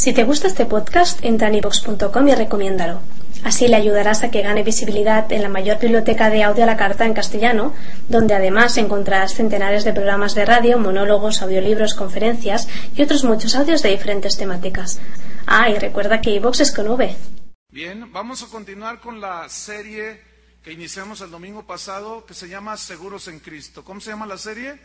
Si te gusta este podcast, entra en y recomiéndalo. Así le ayudarás a que gane visibilidad en la mayor biblioteca de audio a la carta en castellano, donde además encontrarás centenares de programas de radio, monólogos, audiolibros, conferencias y otros muchos audios de diferentes temáticas. Ah, y recuerda que iVox es con V. Bien, vamos a continuar con la serie que iniciamos el domingo pasado que se llama Seguros en Cristo. ¿Cómo se llama la serie?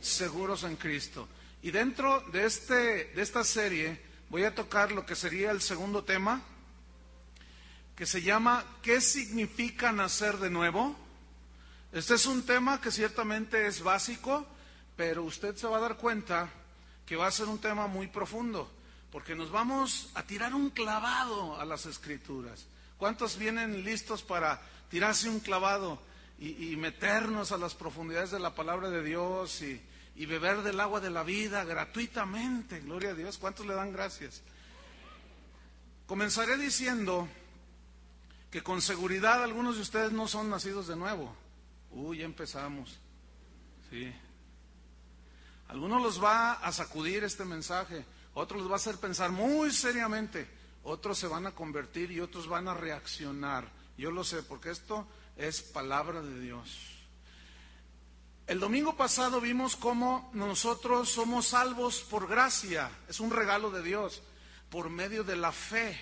Seguros en Cristo. Y dentro de, este, de esta serie voy a tocar lo que sería el segundo tema, que se llama ¿Qué significa nacer de nuevo? Este es un tema que ciertamente es básico, pero usted se va a dar cuenta que va a ser un tema muy profundo, porque nos vamos a tirar un clavado a las escrituras. ¿Cuántos vienen listos para tirarse un clavado y, meternos a las profundidades de la palabra de Dios y, y beber del agua de la vida gratuitamente? Gloria a Dios. ¿Cuántos le dan gracias? Comenzaré diciendo que con seguridad algunos de ustedes no son nacidos de nuevo. Uy, ya empezamos. Sí. Algunos los va a sacudir este mensaje, otros los va a hacer pensar muy seriamente, otros se van a convertir y otros van a reaccionar. Yo lo sé, porque esto es palabra de Dios. El domingo pasado vimos cómo nosotros somos salvos por gracia, es un regalo de Dios, por medio de la fe.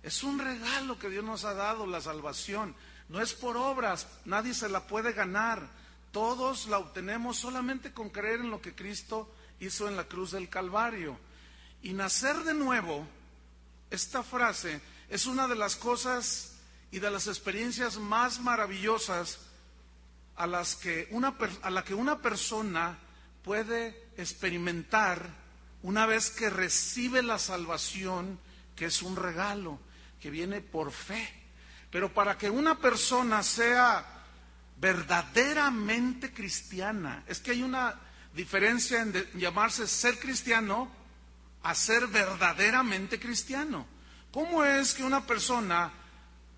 Es un regalo que Dios nos ha dado, la salvación. No es por obras, nadie se la puede ganar. Todos la obtenemos solamente con creer en lo que Cristo hizo en la cruz del Calvario. Y nacer de nuevo, esta frase es una de las cosas y de las experiencias más maravillosas a, las que una, a la que una persona puede experimentar una vez que recibe la salvación, que es un regalo que viene por fe. Pero para que una persona sea verdaderamente cristiana, es que hay una diferencia en llamarse ser cristiano a ser verdaderamente cristiano. ¿Cómo es que una persona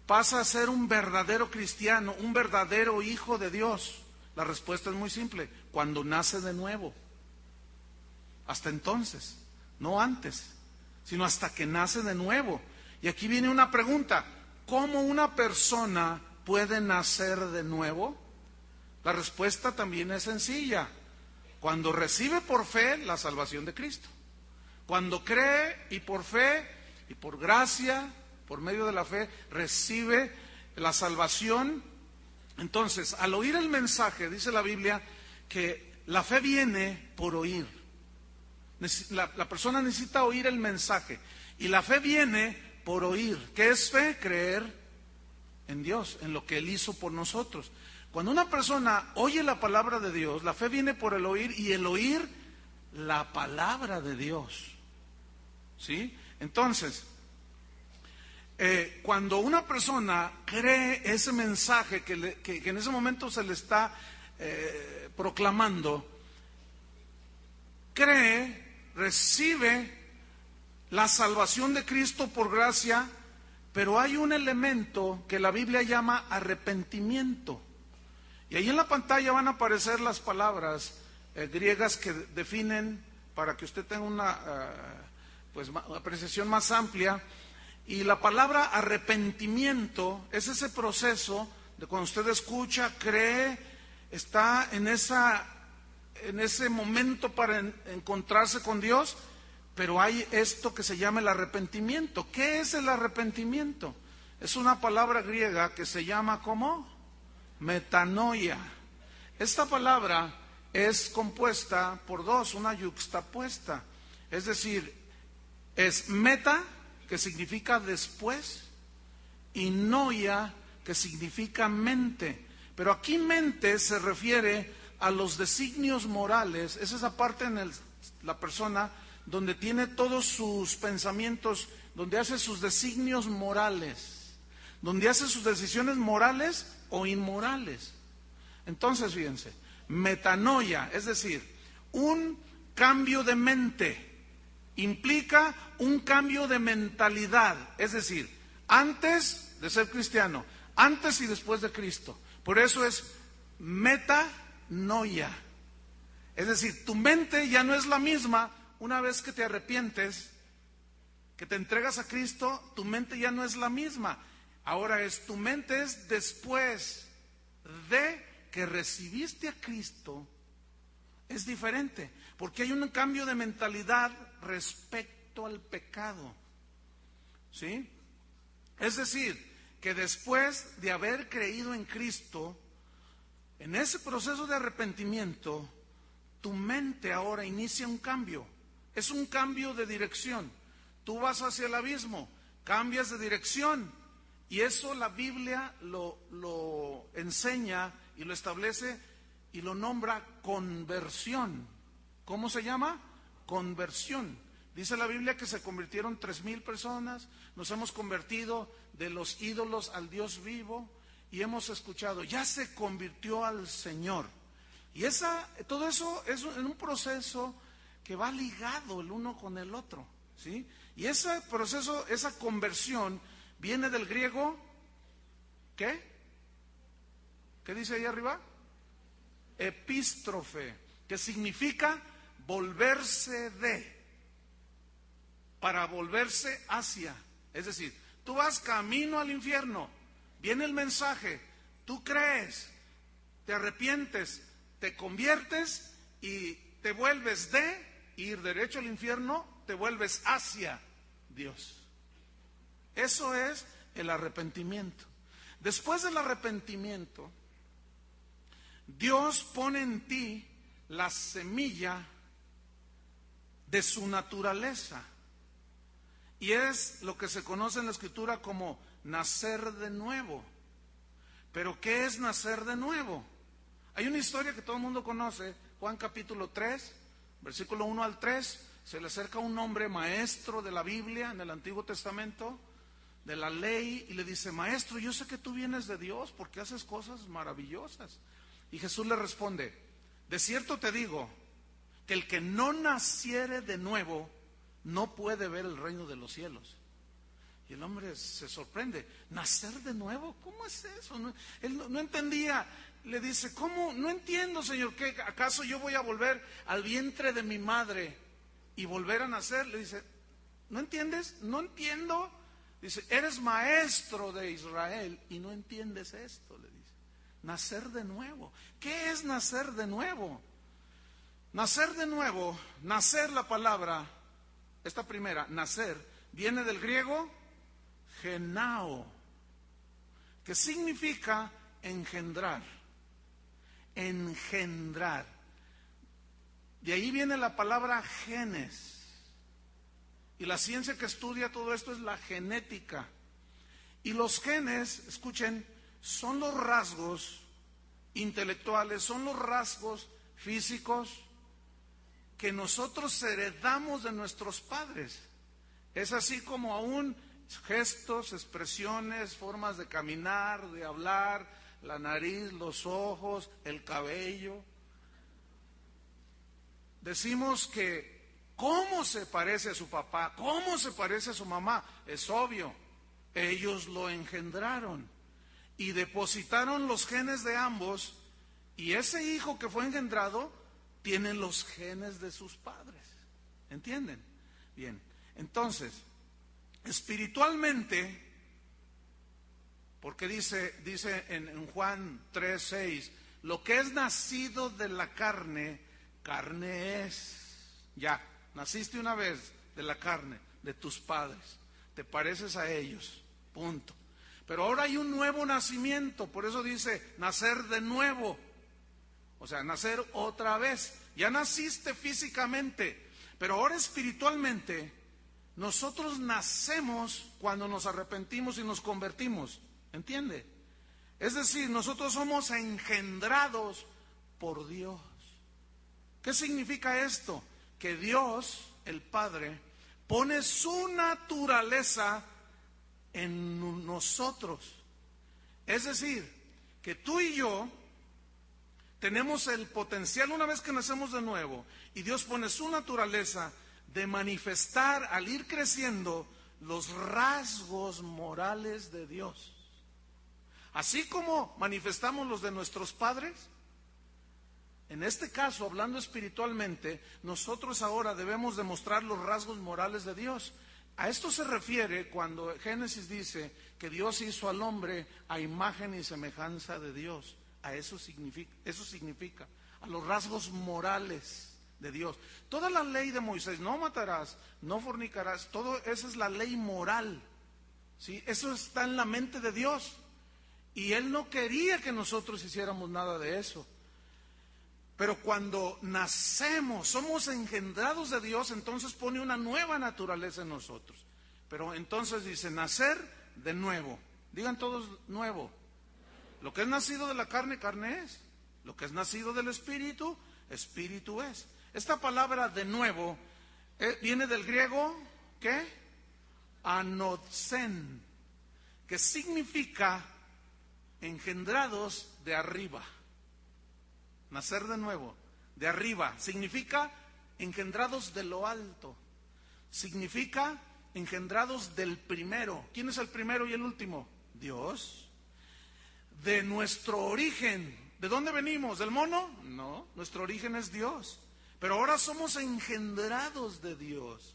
pasa a ser un verdadero cristiano, un verdadero hijo de Dios? La respuesta es muy simple, cuando nace de nuevo. Hasta entonces, no antes, sino hasta que nace de nuevo. Y aquí viene una pregunta, ¿cómo una persona puede nacer de nuevo? La respuesta también es sencilla, cuando recibe por fe la salvación de Cristo, cuando cree y por fe y por gracia, por medio de la fe, recibe la salvación. Entonces, al oír el mensaje, dice la Biblia, que la fe viene por oír. La, persona necesita oír el mensaje. Y la fe viene por oír. ¿Qué es fe? Creer en Dios, en lo que Él hizo por nosotros. Cuando una persona oye la palabra de Dios, la fe viene por el oír y el oír la palabra de Dios. ¿Sí? Entonces, eh, cuando una persona cree ese mensaje que, en ese momento se le está eh, proclamando, cree, recibe la salvación de Cristo por gracia, pero hay un elemento que la Biblia llama arrepentimiento. Y ahí en la pantalla van a aparecer las palabras eh, griegas que definen, para que usted tenga una pues, apreciación más amplia, y la palabra arrepentimiento es ese proceso de cuando usted escucha, cree, está en, esa, en ese momento para encontrarse con Dios pero hay esto que se llama el arrepentimiento. ¿Qué es el arrepentimiento? Es una palabra griega que se llama como metanoia. Esta palabra es compuesta por dos, una yuxtapuesta. Es decir, es meta, que significa después, y noia, que significa mente. Pero aquí mente se refiere a los designios morales, es esa parte en la persona donde tiene todos sus pensamientos, donde hace sus designios morales, donde hace sus decisiones morales o inmorales. Entonces, fíjense, metanoia, es decir, un cambio de mente, implica un cambio de mentalidad, es decir, antes de ser cristiano, antes y después de Cristo. Por eso es metanoia. Es decir, tu mente ya no es la misma una vez que te arrepientes, que te entregas a Cristo, tu mente ya no es la misma. Ahora es, tu mente es después de que recibiste a Cristo, es diferente, porque hay un cambio de mentalidad respecto al pecado. ¿Sí? Es decir, que después de haber creído en Cristo, en ese proceso de arrepentimiento, tu mente ahora inicia un cambio. Es un cambio de dirección. Tú vas hacia el abismo, cambias de dirección. Y eso la Biblia lo, lo enseña y lo establece y lo nombra conversión. ¿Cómo se llama? Conversión. Dice la Biblia que se convirtieron tres mil personas, nos hemos convertido de los ídolos al Dios vivo y hemos escuchado, ya se convirtió al Señor. Y esa, todo eso es un proceso que va ligado el uno con el otro, ¿sí? Y ese proceso, esa conversión viene del griego, ¿qué? ¿Qué dice ahí arriba? Epístrofe, que significa volverse de para volverse hacia. Es decir, tú vas camino al infierno, viene el mensaje, tú crees, te arrepientes, te conviertes y te vuelves de ir derecho al infierno, te vuelves hacia Dios. Eso es el arrepentimiento. Después del arrepentimiento, Dios pone en ti la semilla de su naturaleza. Y es lo que se conoce en la escritura como nacer de nuevo. Pero ¿qué es nacer de nuevo? Hay una historia que todo el mundo conoce, Juan capítulo 3, versículo 1 al 3, se le acerca un hombre maestro de la Biblia en el Antiguo Testamento, de la ley, y le dice, maestro, yo sé que tú vienes de Dios porque haces cosas maravillosas. Y Jesús le responde, de cierto te digo, que el que no naciere de nuevo, no puede ver el reino de los cielos. Y el hombre se sorprende, nacer de nuevo, ¿cómo es eso? él no, entendía, le dice, ¿cómo? No entiendo, Señor, ¿qué acaso yo voy a volver al vientre de mi madre y volver a nacer? Le dice, ¿no entiendes? No entiendo. Dice, eres maestro de Israel y no entiendes esto, le dice. Nacer de nuevo. ¿Qué es nacer de nuevo? Nacer de nuevo, nacer la palabra esta primera, nacer, viene del griego genao, que significa engendrar, engendrar. De ahí viene la palabra genes. Y la ciencia que estudia todo esto es la genética. Y los genes, escuchen, son los rasgos intelectuales, son los rasgos físicos, que nosotros heredamos de nuestros padres. Es así como aún gestos, expresiones, formas de caminar, de hablar, la nariz, los ojos, el cabello. Decimos que cómo se parece a su papá, cómo se parece a su mamá, es obvio. Ellos lo engendraron y depositaron los genes de ambos y ese hijo que fue engendrado tienen los genes de sus padres. ¿Entienden? Bien, entonces, espiritualmente, porque dice, dice en, Juan 3, 6, lo que es nacido de la carne, carne es. Ya, naciste una vez de la carne, de tus padres, te pareces a ellos, punto. Pero ahora hay un nuevo nacimiento, por eso dice nacer de nuevo. O sea, nacer otra vez. Ya naciste físicamente, pero ahora espiritualmente nosotros nacemos cuando nos arrepentimos y nos convertimos. ¿Entiende? Es decir, nosotros somos engendrados por Dios. ¿Qué significa esto? Que Dios, el Padre, pone su naturaleza en nosotros. Es decir, que tú y yo tenemos el potencial una vez que nacemos de nuevo y Dios pone su naturaleza de manifestar al ir creciendo los rasgos morales de Dios. Así como manifestamos los de nuestros padres, en este caso, hablando espiritualmente, nosotros ahora debemos demostrar los rasgos morales de Dios. A esto se refiere cuando Génesis dice que Dios hizo al hombre a imagen y semejanza de Dios. A eso significa, eso significa, a los rasgos morales de Dios. Toda la ley de Moisés, no matarás, no fornicarás, todo esa es la ley moral. ¿sí? Eso está en la mente de Dios. Y Él no quería que nosotros hiciéramos nada de eso. Pero cuando nacemos, somos engendrados de Dios, entonces pone una nueva naturaleza en nosotros. Pero entonces dice, nacer de nuevo. Digan todos nuevo. Lo que es nacido de la carne, carne es. Lo que es nacido del espíritu, espíritu es. Esta palabra de nuevo eh, viene del griego, ¿qué? Anotsen, que significa engendrados de arriba. Nacer de nuevo, de arriba. Significa engendrados de lo alto. Significa engendrados del primero. ¿Quién es el primero y el último? Dios. De nuestro origen. ¿De dónde venimos? ¿Del mono? No, nuestro origen es Dios. Pero ahora somos engendrados de Dios.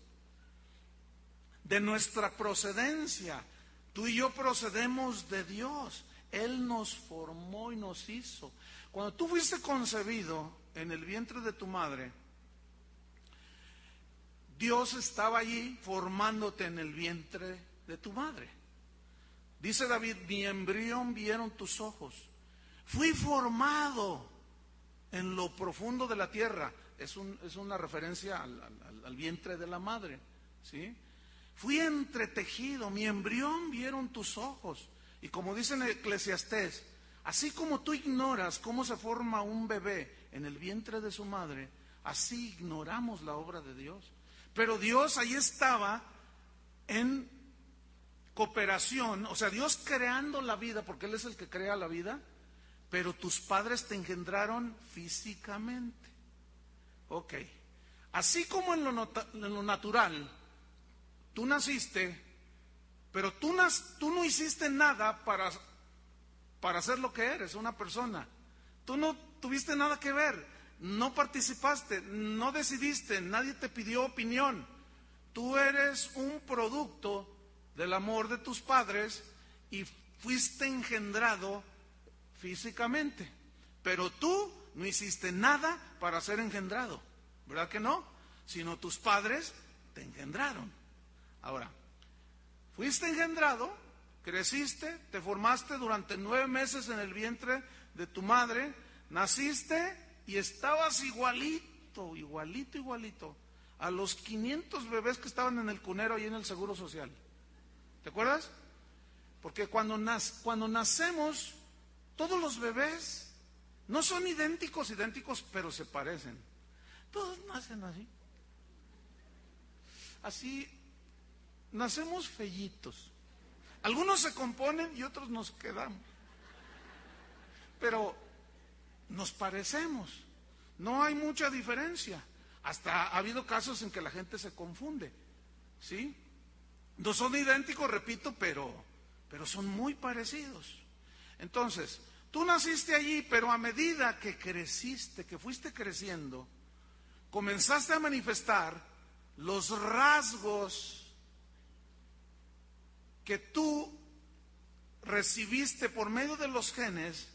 De nuestra procedencia. Tú y yo procedemos de Dios. Él nos formó y nos hizo. Cuando tú fuiste concebido en el vientre de tu madre, Dios estaba allí formándote en el vientre de tu madre. Dice David, mi embrión vieron tus ojos. Fui formado en lo profundo de la tierra. Es, una referencia al, vientre de la madre. ¿sí? Fui entretejido, mi embrión vieron tus ojos. Y como dice en Eclesiastés, así como tú ignoras cómo se forma un bebé en el vientre de su madre, así ignoramos la obra de Dios. Pero Dios ahí estaba en cooperación, o sea, Dios creando la vida, porque Él es el que crea la vida, pero tus padres te engendraron físicamente. Ok. Así como en lo, lo natural, tú naciste pero tú, tú no hiciste nada para, para ser lo que eres, una persona. Tú no tuviste nada que ver, no participaste, no decidiste, nadie te pidió opinión. Tú eres un producto del amor de tus padres y fuiste engendrado físicamente. Pero tú no hiciste nada para ser engendrado, ¿verdad que no? Sino tus padres te engendraron. Ahora, Fuiste engendrado, creciste, te formaste durante nueve meses en el vientre de tu madre, naciste y estabas igualito, igualito, igualito a los 500 bebés que estaban en el cunero y en el Seguro Social. ¿Te acuerdas? Porque cuando, nacemos, todos los bebés no son idénticos, idénticos, pero se parecen. Todos nacen así. Así nacemos fellitos. Algunos se componen y otros nos quedamos. Pero nos parecemos. No hay mucha diferencia. Hasta ha habido casos en que la gente se confunde. ¿Sí? No son idénticos, repito, pero, pero son muy parecidos. Entonces, tú naciste allí, pero a medida que creciste, que fuiste creciendo, comenzaste a manifestar los rasgos que tú recibiste por medio de los genes,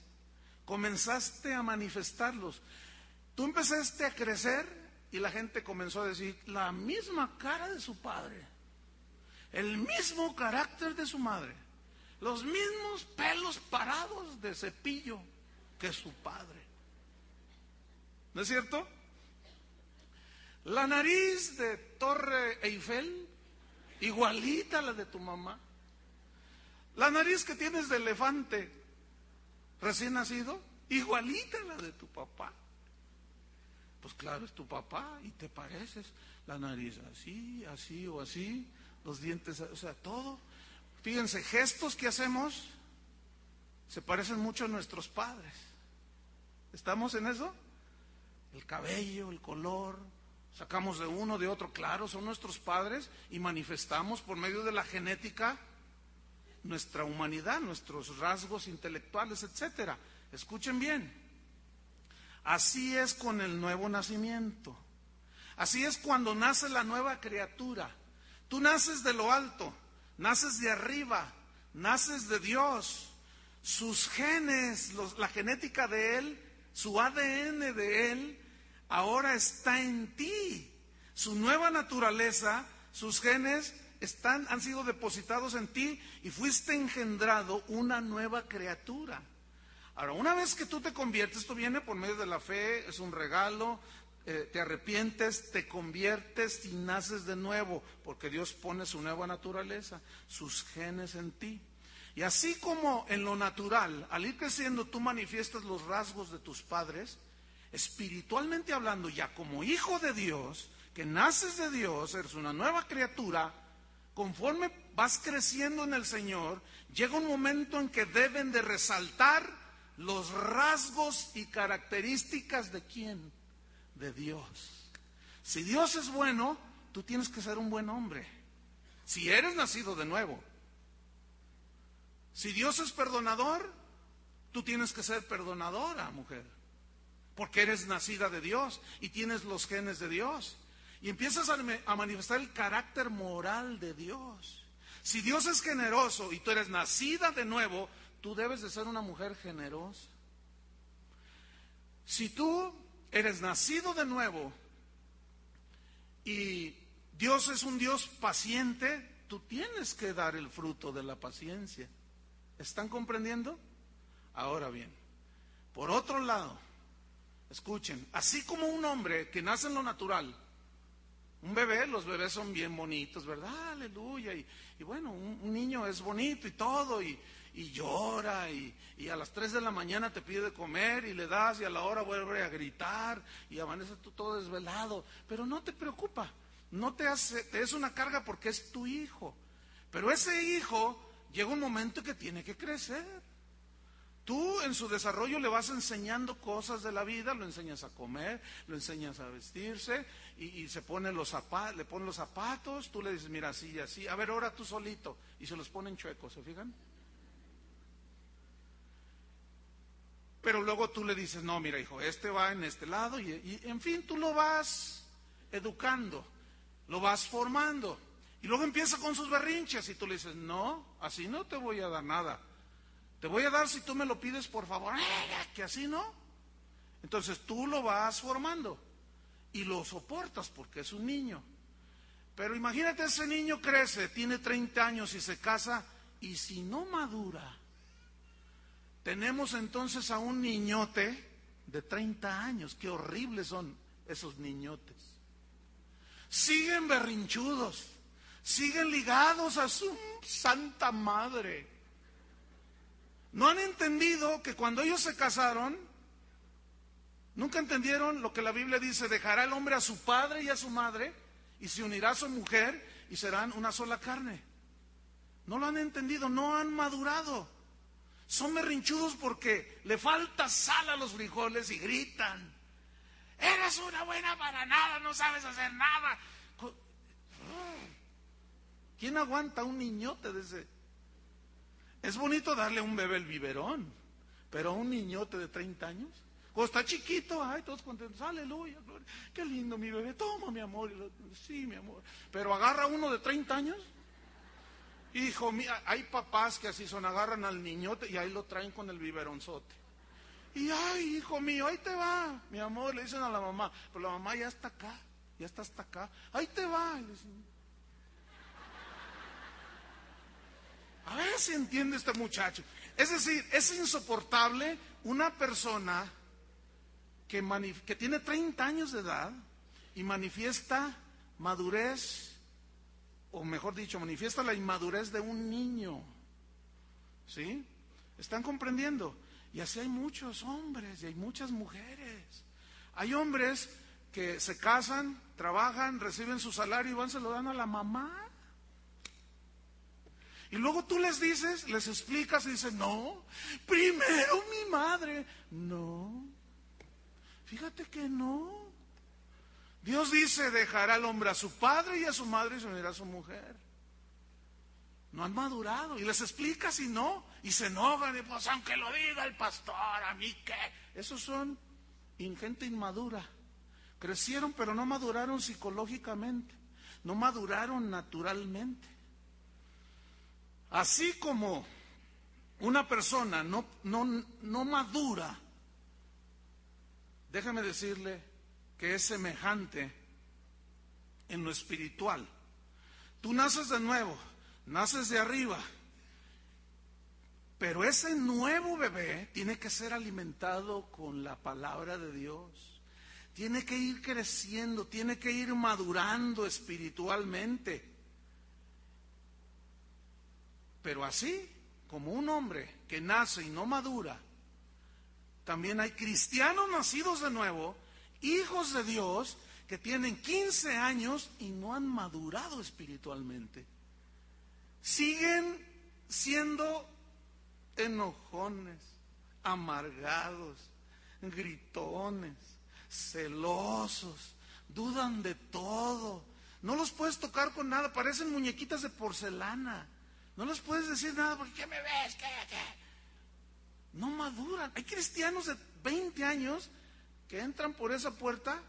comenzaste a manifestarlos. Tú empezaste a crecer y la gente comenzó a decir, la misma cara de su padre, el mismo carácter de su madre, los mismos pelos parados de cepillo que su padre. ¿No es cierto? La nariz de Torre Eiffel, igualita a la de tu mamá. La nariz que tienes de elefante recién nacido, igualita a la de tu papá. Pues claro, es tu papá y te pareces. La nariz así, así o así, los dientes, o sea, todo. Fíjense, gestos que hacemos se parecen mucho a nuestros padres. ¿Estamos en eso? El cabello, el color, sacamos de uno, de otro, claro, son nuestros padres y manifestamos por medio de la genética nuestra humanidad, nuestros rasgos intelectuales, etcétera. Escuchen bien. Así es con el nuevo nacimiento. Así es cuando nace la nueva criatura. Tú naces de lo alto, naces de arriba, naces de Dios. Sus genes, la genética de Él, su ADN de Él, ahora está en ti. Su nueva naturaleza, sus genes están, han sido depositados en ti y fuiste engendrado una nueva criatura. Ahora, una vez que tú te conviertes, esto viene por medio de la fe, es un regalo, eh, te arrepientes, te conviertes y naces de nuevo, porque Dios pone su nueva naturaleza, sus genes en ti. Y así como en lo natural, al ir creciendo tú manifiestas los rasgos de tus padres, espiritualmente hablando, ya como hijo de Dios, que naces de Dios, eres una nueva criatura, conforme vas creciendo en el Señor, llega un momento en que deben de resaltar los rasgos y características de quién? De Dios. Si Dios es bueno, tú tienes que ser un buen hombre. Si eres nacido de nuevo. Si Dios es perdonador, tú tienes que ser perdonadora, mujer. Porque eres nacida de Dios y tienes los genes de Dios. Y empiezas a, a manifestar el carácter moral de Dios. Si Dios es generoso y tú eres nacida de nuevo, tú debes de ser una mujer generosa. Si tú eres nacido de nuevo y Dios es un Dios paciente, tú tienes que dar el fruto de la paciencia. ¿Están comprendiendo? Ahora bien, por otro lado, escuchen, así como un hombre que nace en lo natural, un bebé, los bebés son bien bonitos, ¿verdad? Aleluya. Y, bueno, un, niño es bonito y todo, y, llora, y, a las 3 de la mañana te pide de comer y le das, y a la hora vuelve a gritar, y amanece tú todo desvelado. Pero no te preocupa, no te hace, te es una carga porque es tu hijo. Pero ese hijo llega un momento que tiene que crecer. Tú en su desarrollo le vas enseñando cosas de la vida, lo enseñas a comer, lo enseñas a vestirse y, se pone los zapatos, le pones los zapatos, tú le dices, mira, así y así, a ver, ahora tú solito, y se los ponen chuecos, ¿se fijan? Pero luego tú le dices, no, mira, hijo, este va en este lado, y, en fin, tú lo vas educando, lo vas formando. Y luego empieza con sus berrinches y tú le dices, no, así no te voy a dar nada. Te voy a dar si tú me lo pides, por favor. Que así no. Entonces tú lo vas formando y lo soportas porque es un niño. Pero imagínate, ese niño crece, tiene 30 años y se casa y si no madura, tenemos entonces a un niñote de 30 años. Qué horribles son esos niñotes. Siguen berrinchudos, siguen ligados a su santa madre. No han entendido que cuando ellos se casaron, nunca entendieron lo que la Biblia dice, dejará el hombre a su padre y a su madre y se unirá a su mujer y serán una sola carne. No lo han entendido, no han madurado. Son berrinchudos porque le falta sal a los frijoles y gritan. Eres una buena para nada, no sabes hacer nada. ¿Quién aguanta un niñote de? Es bonito darle a un bebé el biberón, pero a un niñote de 30 años, cuando está chiquito, ay, todos contentos, aleluya, gloria, qué lindo mi bebé, toma mi amor, sí, mi amor, pero agarra uno de 30 años, hijo mío, hay papás que así son, agarran al niñote y ahí lo traen con el biberonzote. Y ay, hijo mío, ahí te va, mi amor, le dicen a la mamá, pero la mamá ya está acá, ya está hasta acá, ahí te va. A ver si entiende este muchacho. Es decir, es insoportable una persona que tiene 30 años de edad y manifiesta madurez, o mejor dicho, manifiesta la inmadurez de un niño. ¿Sí? ¿Están comprendiendo? Y así hay muchos hombres y hay muchas mujeres. Hay hombres que se casan, trabajan, reciben su salario y van, se lo dan a la mamá. Y luego tú les dices, les explicas y dices, no, primero mi madre. No, fíjate que no. Dios dice, dejará al hombre a su padre y a su madre y se unirá a su mujer. No han madurado. Y les explicas y no. Y se enojan y pues aunque lo diga el pastor, a mí qué. Esos son gente inmadura. Crecieron pero no maduraron psicológicamente. no maduraron naturalmente. Así como una persona no, no, no madura, déjame decirle que es semejante en lo espiritual. Tú naces de nuevo, naces de arriba, pero ese nuevo bebé tiene que ser alimentado con la palabra de Dios. Tiene que ir creciendo, tiene que ir madurando espiritualmente. Pero así como un hombre que nace y no madura, también hay cristianos nacidos de nuevo, hijos de Dios, que tienen 15 años y no han madurado espiritualmente. Siguen siendo enojones, amargados, gritones, celosos, dudan de todo. No los puedes tocar con nada, parecen muñequitas de porcelana. No les puedes decir nada porque ¿qué me ves? ¿Qué, qué? No maduran. Hay cristianos de 20 años que entran por esa puerta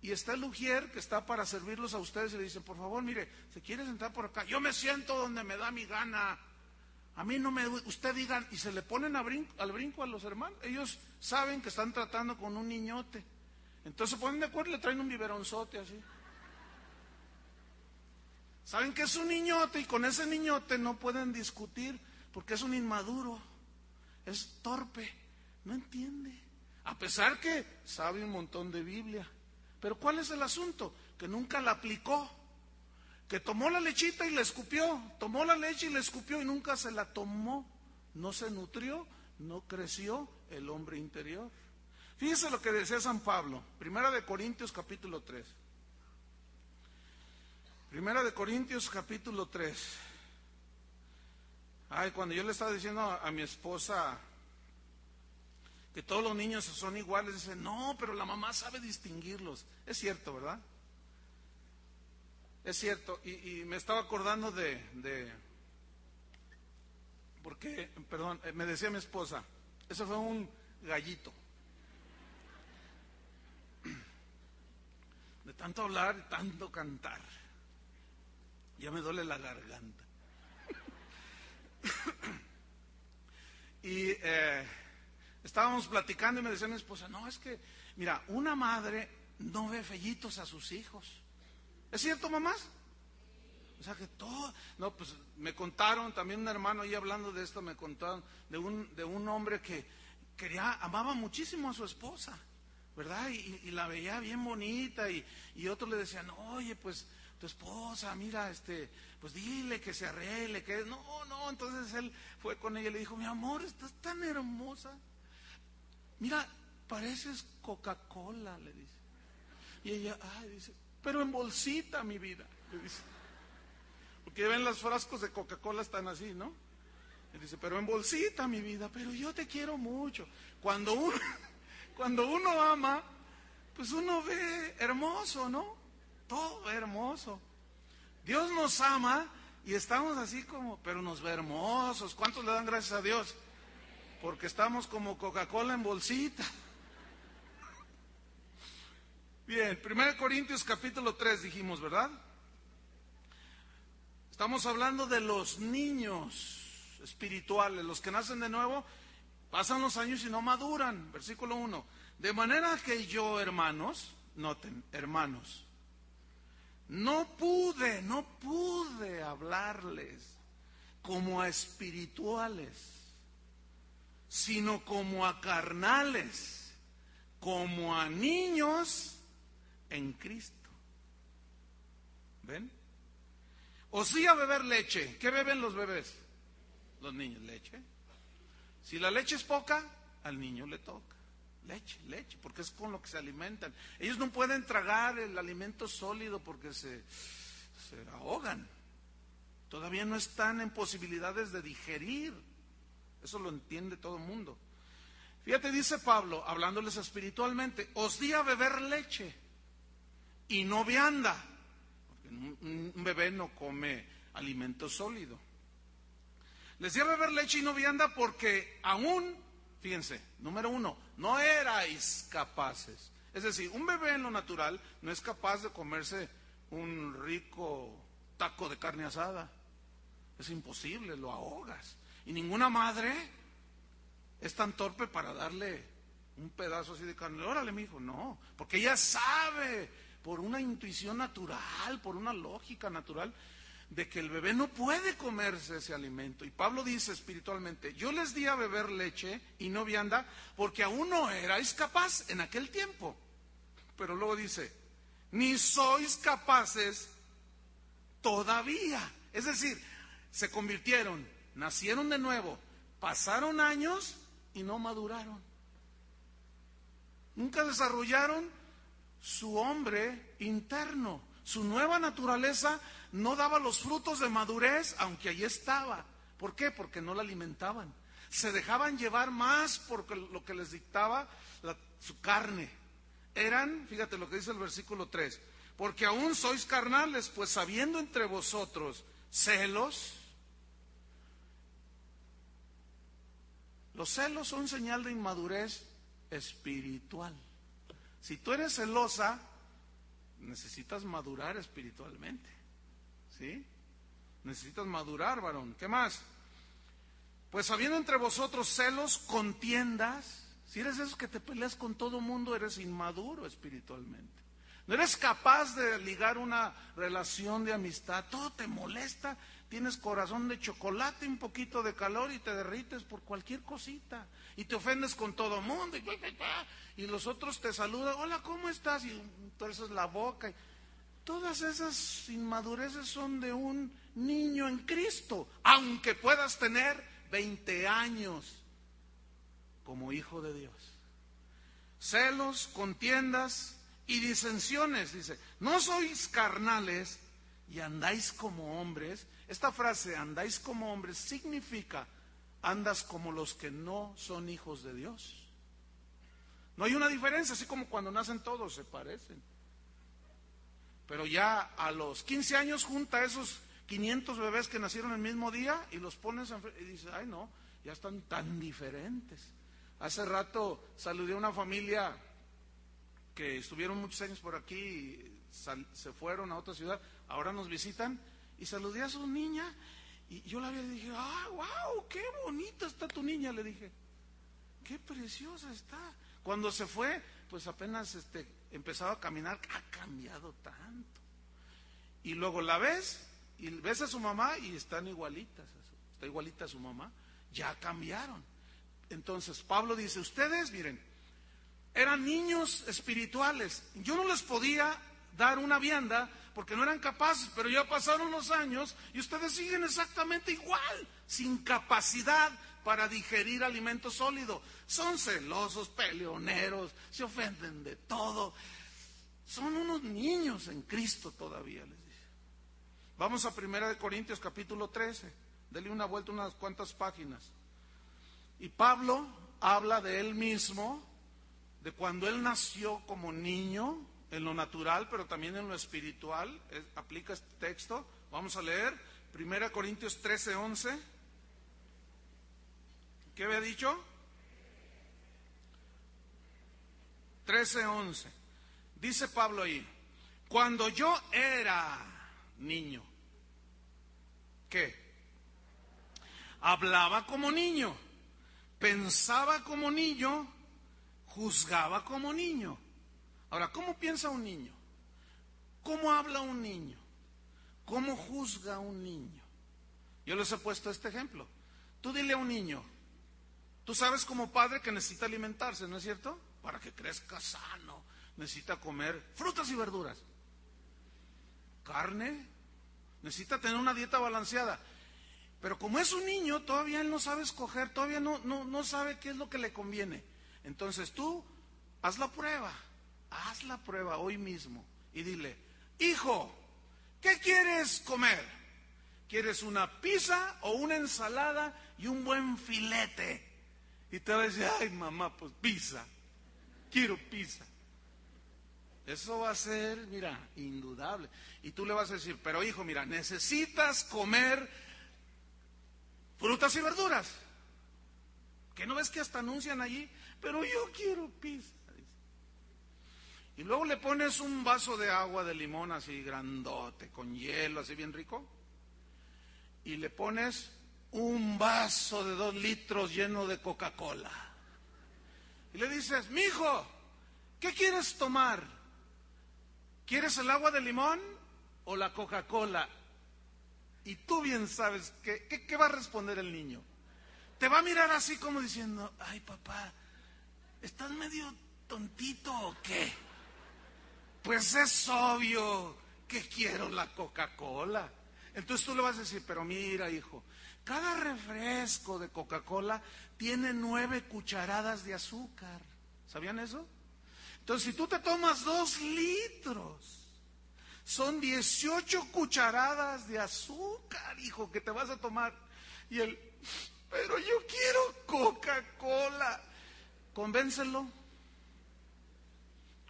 y está el ujier que está para servirlos a ustedes y le dicen, por favor, mire, ¿se quiere sentar por acá? Yo me siento donde me da mi gana. A mí no me... Usted diga, y se le ponen al brinco a los hermanos. Ellos saben que están tratando con un niñote. Entonces se ponen de acuerdo y le traen un biberonzote así. Saben que es un niñote y con ese niñote no pueden discutir porque es un inmaduro, es torpe, no entiende. A pesar que sabe un montón de Biblia. Pero ¿cuál es el asunto? Que nunca la aplicó que tomó la lechita y la escupió, tomó la leche y la escupió y nunca se la tomó, no se nutrió, no creció el hombre interior. Fíjese lo que decía San Pablo, Primera de Corintios capítulo 3. Primera de Corintios capítulo 3. Ay, cuando yo le estaba diciendo a, a mi esposa que todos los niños son iguales, dice, no, pero la mamá sabe distinguirlos. Es cierto, ¿verdad? Es cierto, y, me estaba acordando de, de, porque, perdón, eh, me decía mi esposa, eso fue un gallito. De tanto hablar y tanto cantar, ya me duele la garganta. y eh, estábamos platicando y me decía mi esposa, no, es que, mira, una madre no ve fellitos a sus hijos. ¿Es cierto, mamás? O sea que todo, no, pues me contaron, también un hermano ahí hablando de esto, me contaron de un, de un hombre que quería, amaba muchísimo a su esposa, ¿verdad? Y, la veía bien bonita y, y otros le decían, oye, pues tu esposa, mira, este, pues dile que se arregle, que no, no, entonces él fue con ella y le dijo, mi amor, estás tan hermosa, mira, pareces Coca-Cola, le dice. Y ella, ay, dice, pero en bolsita, mi vida. Le dice. Porque ven los frascos de Coca-Cola están así, ¿no? Le dice, pero en bolsita, mi vida, pero yo te quiero mucho. Cuando uno, cuando uno ama, pues uno ve hermoso, ¿no? Todo hermoso. Dios nos ama y estamos así como, pero nos ve hermosos. ¿Cuántos le dan gracias a Dios? Porque estamos como Coca-Cola en bolsita. Bien, 1 Corintios capítulo 3 dijimos, ¿verdad? Estamos hablando de los niños espirituales, los que nacen de nuevo, pasan los años y no maduran. Versículo 1. De manera que yo, hermanos, noten, hermanos, no pude, no pude hablarles como a espirituales, sino como a carnales, como a niños en Cristo. ¿Ven? O sí a beber leche. ¿Qué beben los bebés? Los niños, leche. Si la leche es poca, al niño le toca. Leche, leche, porque es con lo que se alimentan. Ellos no pueden tragar el alimento sólido porque se, se ahogan. Todavía no están en posibilidades de digerir. Eso lo entiende todo el mundo. Fíjate, dice Pablo, hablándoles espiritualmente, os di a beber leche y no vianda, porque un, bebé no come alimento sólido. Les di a beber leche y no vianda porque aún, fíjense, número uno, no erais capaces. Es decir, un bebé en lo natural no es capaz de comerse un rico taco de carne asada. Es imposible, lo ahogas. Y ninguna madre es tan torpe para darle un pedazo así de carne. Órale, mi hijo, no, porque ella sabe por una intuición natural, por una lógica natural, de que el bebé no puede comerse ese alimento. Y Pablo dice espiritualmente, yo les di a beber leche y no vianda porque aún no erais capaz en aquel tiempo. Pero luego dice, ni sois capaces todavía. Es decir, se convirtieron, nacieron de nuevo, pasaron años y no maduraron. Nunca desarrollaron su hombre interno. Su nueva naturaleza no daba los frutos de madurez, aunque allí estaba. ¿Por qué? Porque no la alimentaban. Se dejaban llevar más por lo que les dictaba su carne. Eran, fíjate lo que dice el versículo 3, porque aún sois carnales, pues sabiendo entre vosotros celos, los celos son señal de inmadurez espiritual. Si tú eres celosa, necesitas madurar espiritualmente. ¿Sí? Necesitas madurar, varón. ¿Qué más? Pues habiendo entre vosotros celos, contiendas, si eres esos que te peleas con todo mundo, eres inmaduro espiritualmente. No eres capaz de ligar una relación de amistad, todo te molesta, tienes corazón de chocolate, un poquito de calor y te derrites por cualquier cosita. Y te ofendes con todo mundo. Y, los otros te saludan, hola, ¿cómo estás? Y entonces la boca. Todas esas inmadureces son de un niño en Cristo, aunque puedas tener 20 años como hijo de Dios. Celos, contiendas y disensiones, dice, no sois carnales y andáis como hombres. Esta frase, andáis como hombres, significa, andas como los que no son hijos de Dios. No hay una diferencia, así como cuando nacen todos se parecen. Pero ya a los 15 años junta esos 500 bebés que nacieron el mismo día y los pones y dices, ay no, ya están tan diferentes. Hace rato saludé a una familia que estuvieron muchos años por aquí y se fueron a otra ciudad, ahora nos visitan y saludé a su niña y yo la vi y dije, ah, wow, qué bonita está tu niña, le dije, qué preciosa está. Cuando se fue, pues apenas este, empezaba a caminar, ha cambiado tanto. Y luego la ves y ves a su mamá y están igualitas, está igualita a su mamá, ya cambiaron. Entonces Pablo dice, ustedes, miren, eran niños espirituales, yo no les podía dar una vianda porque no eran capaces, pero ya pasaron los años y ustedes siguen exactamente igual, sin capacidad para digerir alimento sólido. Son celosos, peleoneros, se ofenden de todo. Son unos niños en Cristo todavía, les dice. Vamos a Primera de Corintios capítulo 13. Dele una vuelta unas cuantas páginas. Y Pablo habla de él mismo, de cuando él nació como niño, en lo natural, pero también en lo espiritual. aplica este texto. Vamos a leer Primera Corintios 13, 11. ¿Qué había dicho? 13, 11. Dice Pablo ahí, cuando yo era niño, ¿qué? Hablaba como niño, pensaba como niño, juzgaba como niño. Ahora, ¿cómo piensa un niño? ¿Cómo habla un niño? ¿Cómo juzga un niño? Yo les he puesto este ejemplo. Tú dile a un niño, tú sabes como padre que necesita alimentarse, ¿no es cierto? Para que crezca sano, necesita comer frutas y verduras, carne, necesita tener una dieta balanceada. Pero como es un niño, todavía él no sabe escoger, todavía no, no, no sabe qué es lo que le conviene. Entonces tú haz la prueba, haz la prueba hoy mismo y dile, hijo, ¿qué quieres comer? ¿Quieres una pizza o una ensalada y un buen filete? Y te va a decir, ay mamá, pues pizza, quiero pizza. Eso va a ser, mira, indudable. Y tú le vas a decir, pero hijo, mira, necesitas comer frutas y verduras. ¿Qué no ves que hasta anuncian allí? Pero yo quiero pizza. Y luego le pones un vaso de agua de limón así grandote, con hielo, así bien rico. Y le pones un vaso de dos litros lleno de Coca-Cola. Y le dices, mi hijo, ¿qué quieres tomar? ¿Quieres el agua de limón o la Coca-Cola? Y tú bien sabes que, ¿qué, va a responder el niño? Te va a mirar así como diciendo, ay papá, ¿estás medio tontito o qué? Pues es obvio que quiero la Coca-Cola. Entonces tú le vas a decir, pero mira hijo, cada refresco de Coca-Cola tiene nueve cucharadas de azúcar. ¿Sabían eso? Entonces si tú te tomas dos litros, son 18 cucharadas de azúcar, hijo, que te vas a tomar. Y él, pero yo quiero Coca-Cola. Convéncelo.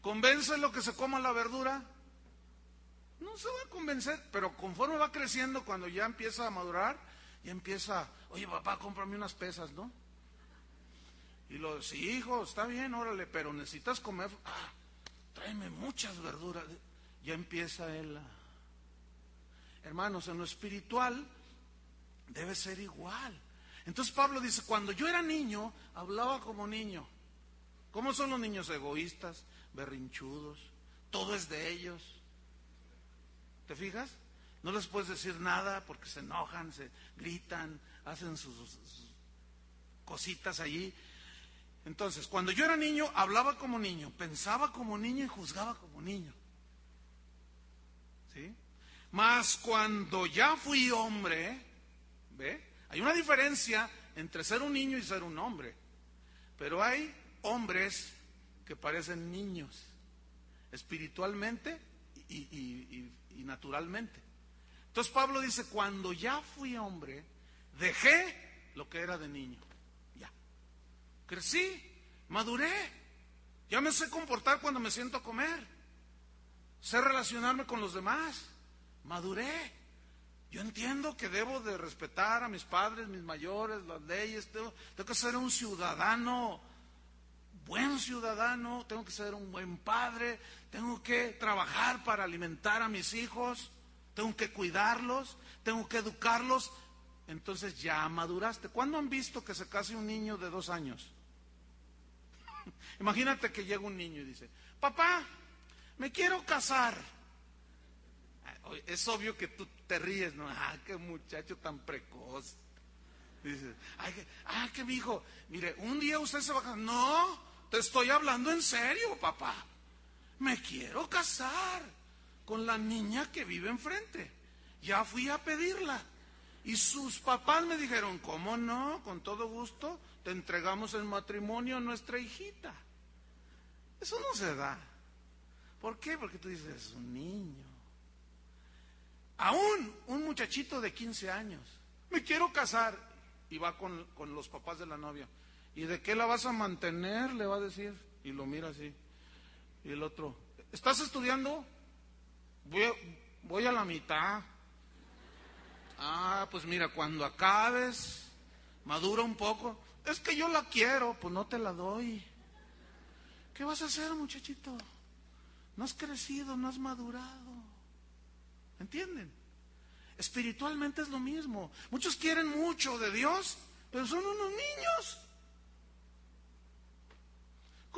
Convéncelo que se coma la verdura. No se va a convencer, pero conforme va creciendo, cuando ya empieza a madurar, ya empieza, oye papá, cómprame unas pesas, ¿no? Y lo, sí, hijo, está bien, órale, pero necesitas comer, ah, tráeme muchas verduras. Ya empieza él Hermanos, en lo espiritual debe ser igual. Entonces Pablo dice, cuando yo era niño, hablaba como niño. ¿Cómo son los niños egoístas, berrinchudos? Todo es de ellos. ¿Te fijas? No les puedes decir nada porque se enojan, se gritan, hacen sus, cositas allí. Entonces, cuando yo era niño, hablaba como niño, pensaba como niño y juzgaba como niño. ¿Sí? Mas cuando ya fui hombre, ¿ve? Hay una diferencia entre ser un niño y ser un hombre. Pero hay hombres que parecen niños, espiritualmente y, naturalmente. Entonces Pablo dice, cuando ya fui hombre, dejé lo que era de niño. Ya. Crecí, maduré. Ya me sé comportar cuando me siento a comer. Sé relacionarme con los demás. Maduré. Yo entiendo que debo de respetar a mis padres, mis mayores, las leyes. tengo que ser un ciudadano buen ciudadano, tengo que ser un buen padre, tengo que trabajar para alimentar a mis hijos, tengo que cuidarlos, tengo que educarlos. Entonces ya maduraste. ¿Cuándo han visto que se case un niño de dos años? Imagínate que llega un niño y dice, papá, me quiero casar. Es obvio que tú te ríes, ¿no? Ah, qué muchacho tan precoz. Ah, que mi hijo, mire, un día usted se va a casar. No, te estoy hablando en serio, papá. Me quiero casar con la niña que vive enfrente. Ya fui a pedirla. Y sus papás me dijeron, ¿cómo no? Con todo gusto, te entregamos el matrimonio a nuestra hijita. Eso no se da. ¿Por qué? Porque tú dices, es un niño. Aún un muchachito de 15 años, me quiero casar. Y va con, con los papás de la novia. ¿Y de qué la vas a mantener? Le va a decir. Y lo mira así. Y el otro, ¿estás estudiando? Voy a, la mitad. Ah, pues mira, cuando acabes, madura un poco. Es que yo la quiero, pues no te la doy. ¿Qué vas a hacer, muchachito? No has crecido, no has madurado. ¿Entienden? Espiritualmente es lo mismo. Muchos quieren mucho de Dios, pero son unos niños.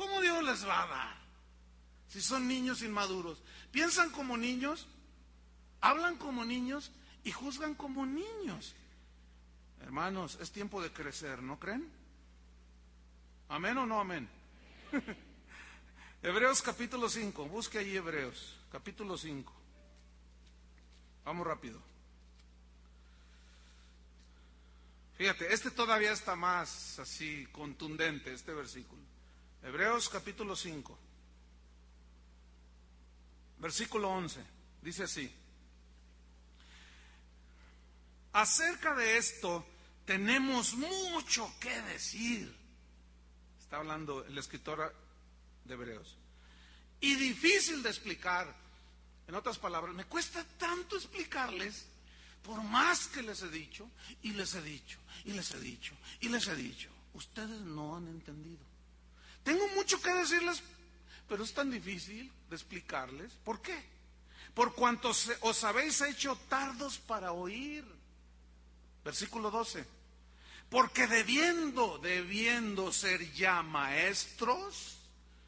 ¿Cómo Dios les va a dar? Si son niños inmaduros. Piensan como niños, hablan como niños y juzgan como niños. Hermanos, es tiempo de crecer, ¿no creen? ¿Amén o no amén? Hebreos capítulo 5, busque ahí Hebreos, capítulo 5. Vamos rápido. Fíjate, este todavía está más así contundente, este versículo. Hebreos capítulo 5, versículo 11, dice así. Acerca de esto tenemos mucho que decir. Está hablando el escritor de Hebreos. Y difícil de explicar. En otras palabras, me cuesta tanto explicarles, por más que les he dicho, y les he dicho, y les he dicho, y les he dicho. Ustedes no han entendido. Tengo mucho que decirles, pero es tan difícil de explicarles. ¿Por qué? Por cuanto os habéis hecho tardos para oír. Versículo 12. Porque debiendo, debiendo ser ya maestros,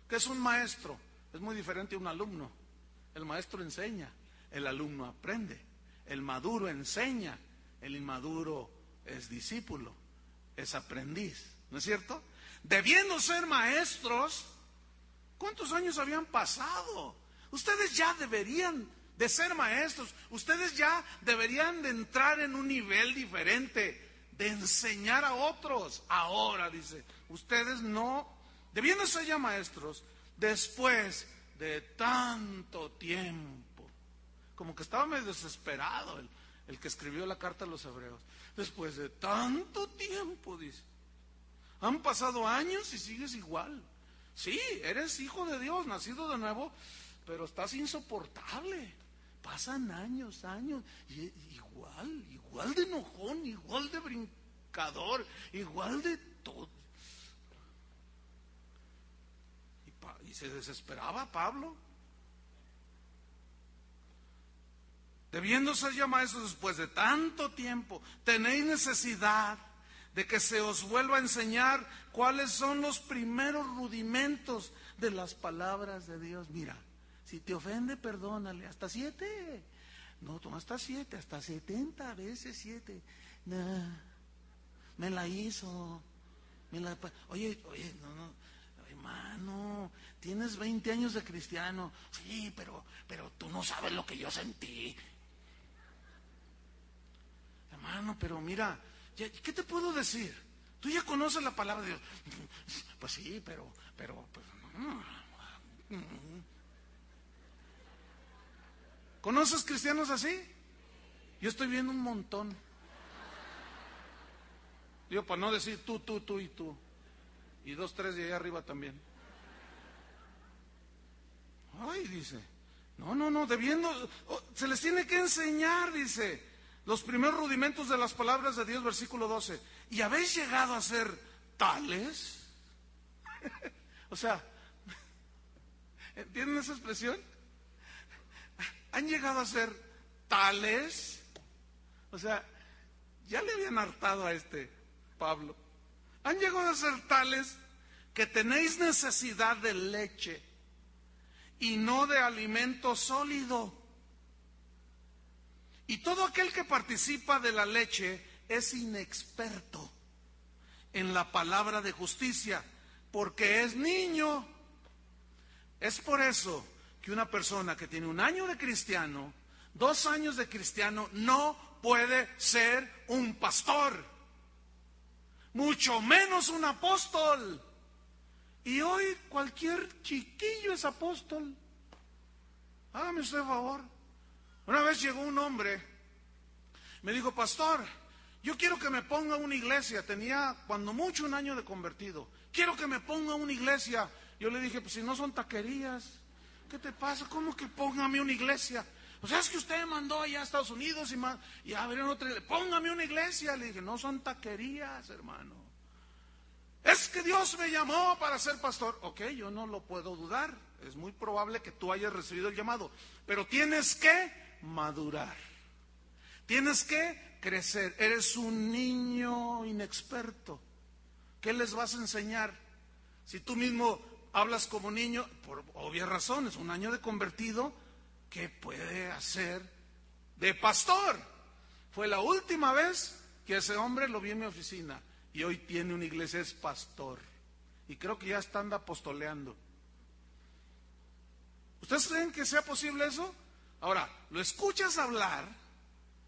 ¿qué es un maestro? Es muy diferente a un alumno. El maestro enseña, el alumno aprende, el maduro enseña, el inmaduro es discípulo, es aprendiz, ¿no es cierto? Debiendo ser maestros, ¿cuántos años habían pasado? Ustedes ya deberían de ser maestros, ustedes ya deberían de entrar en un nivel diferente, de enseñar a otros. Ahora, dice, ustedes no, debiendo ser ya maestros, después de tanto tiempo, como que estaba medio desesperado el, el que escribió la carta a los hebreos, después de tanto tiempo, dice, han pasado años y sigues igual. Sí, eres hijo de Dios, nacido de nuevo, pero estás insoportable. Pasan años, años, y, igual, igual de enojón, igual de brincador, igual de todo. Y, se desesperaba Pablo. Debiendo ser maestros después de tanto tiempo, tenéis necesidad de que se os vuelva a enseñar cuáles son los primeros rudimentos de las palabras de Dios. Mira, si te ofende, perdónale. Hasta siete. No, toma hasta siete, hasta setenta veces siete. me la hizo. Oye, oye, no, no. Hermano, tienes 20 años de cristiano. Sí, pero, pero tú no sabes lo que yo sentí. Hermano, pero mira, ¿qué te puedo decir? Tú ya conoces la palabra de Dios. Pues sí, pero, pero, pues, ¿Conoces cristianos así? Yo estoy viendo un montón. Yo para no decir tú, tú, tú y tú. Y dos, tres de allá arriba también. Ay, dice. No, no, no, debiendo, oh, se les tiene que enseñar, dice, los primeros rudimentos de las palabras de Dios, versículo 12. Y habéis llegado a ser tales. o sea, ¿entienden esa expresión? han llegado a ser tales, o sea, ya le habían hartado a este Pablo, han llegado a ser tales que tenéis necesidad de leche y no de alimento sólido. Y todo aquel que participa de la leche es inexperto en la palabra de justicia, porque es niño. Es por eso que una persona que tiene un año de cristiano, dos años de cristiano, no puede ser un pastor, mucho menos un apóstol. Y hoy cualquier chiquillo es apóstol. Hágame usted favor. Una vez llegó un hombre, me dijo, pastor, yo quiero que me ponga una iglesia. Tenía cuando mucho un año de convertido. Quiero que me ponga una iglesia. Yo le dije, pues si no son taquerías. ¿qué te pasa? ¿Cómo que póngame una iglesia? O sea, es que usted mandó allá a Estados Unidos y, y abrieron otra iglesia. Póngame una iglesia. Le dije, no son taquerías, hermano. Es que Dios me llamó para ser pastor. Ok, yo no lo puedo dudar. Es muy probable que tú hayas recibido el llamado. Pero tienes que madurar. Tienes que crecer. Eres un niño inexperto. ¿Qué les vas a enseñar? Si tú mismo hablas como niño, por obvias razones, un año de convertido, ¿qué puede hacer de pastor? Fue la última vez que ese hombre lo vi en mi oficina y hoy tiene una iglesia, es pastor. Y creo que ya está apostoleando. ¿Ustedes creen que sea posible eso? Ahora, lo escuchas hablar.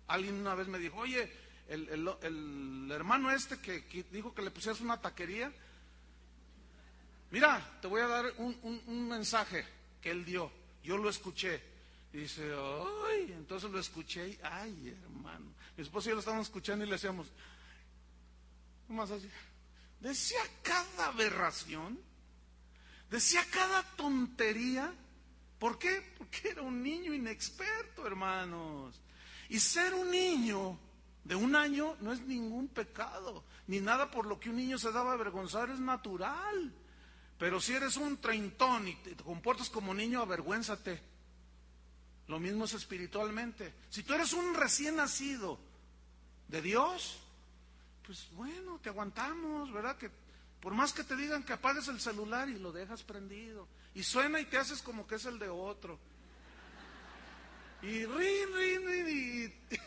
Alguien una vez me dijo, oye, el, hermano este que, dijo que le pusieras una taquería, Mira, te voy a dar un, mensaje que él dio. Yo lo escuché. Dice, ay, entonces lo escuché y, ay, hermano. Mi esposo y yo lo estábamos escuchando y le decíamos, más así. Decía cada aberración, decía cada tontería. ¿Por qué? Porque era un niño inexperto, hermanos. Y ser un niño de un año no es ningún pecado, ni nada por lo que un niño se daba a avergonzar, es natural. Pero si eres un treintón y te comportas como niño, avergüénzate. Lo mismo es espiritualmente. Si tú eres un recién nacido de Dios, pues bueno, te aguantamos, ¿verdad? Que por más que te digan que apagues el celular y lo dejas prendido, y suena y te haces como que es el de otro. Y rin, rin, rin, y...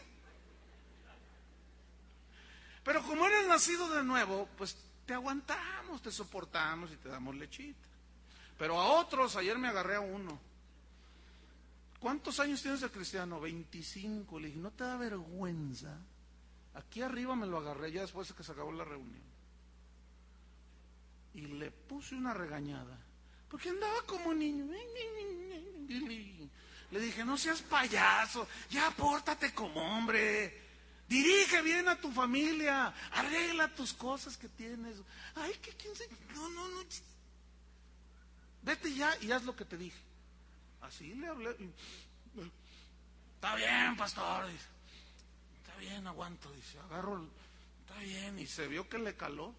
Pero como eres nacido de nuevo, pues te aguantamos, te soportamos y te damos lechita. Pero a otros, ayer me agarré a uno. ¿Cuántos años tienes de cristiano? 25. Le dije, ¿no te da vergüenza? Aquí arriba me lo agarré ya después de que se acabó la reunión. Y le puse una regañada. Porque andaba como niño. Le dije, no seas payaso, ya pórtate como hombre. Dirige bien a tu familia, arregla tus cosas que tienes. Ay, que quién se... No, no, no. Vete ya y haz lo que te dije. Así le hablé. Está bien, pastor. Está bien, aguanto. Dice, agarro. Está bien. Y se vio que le caló.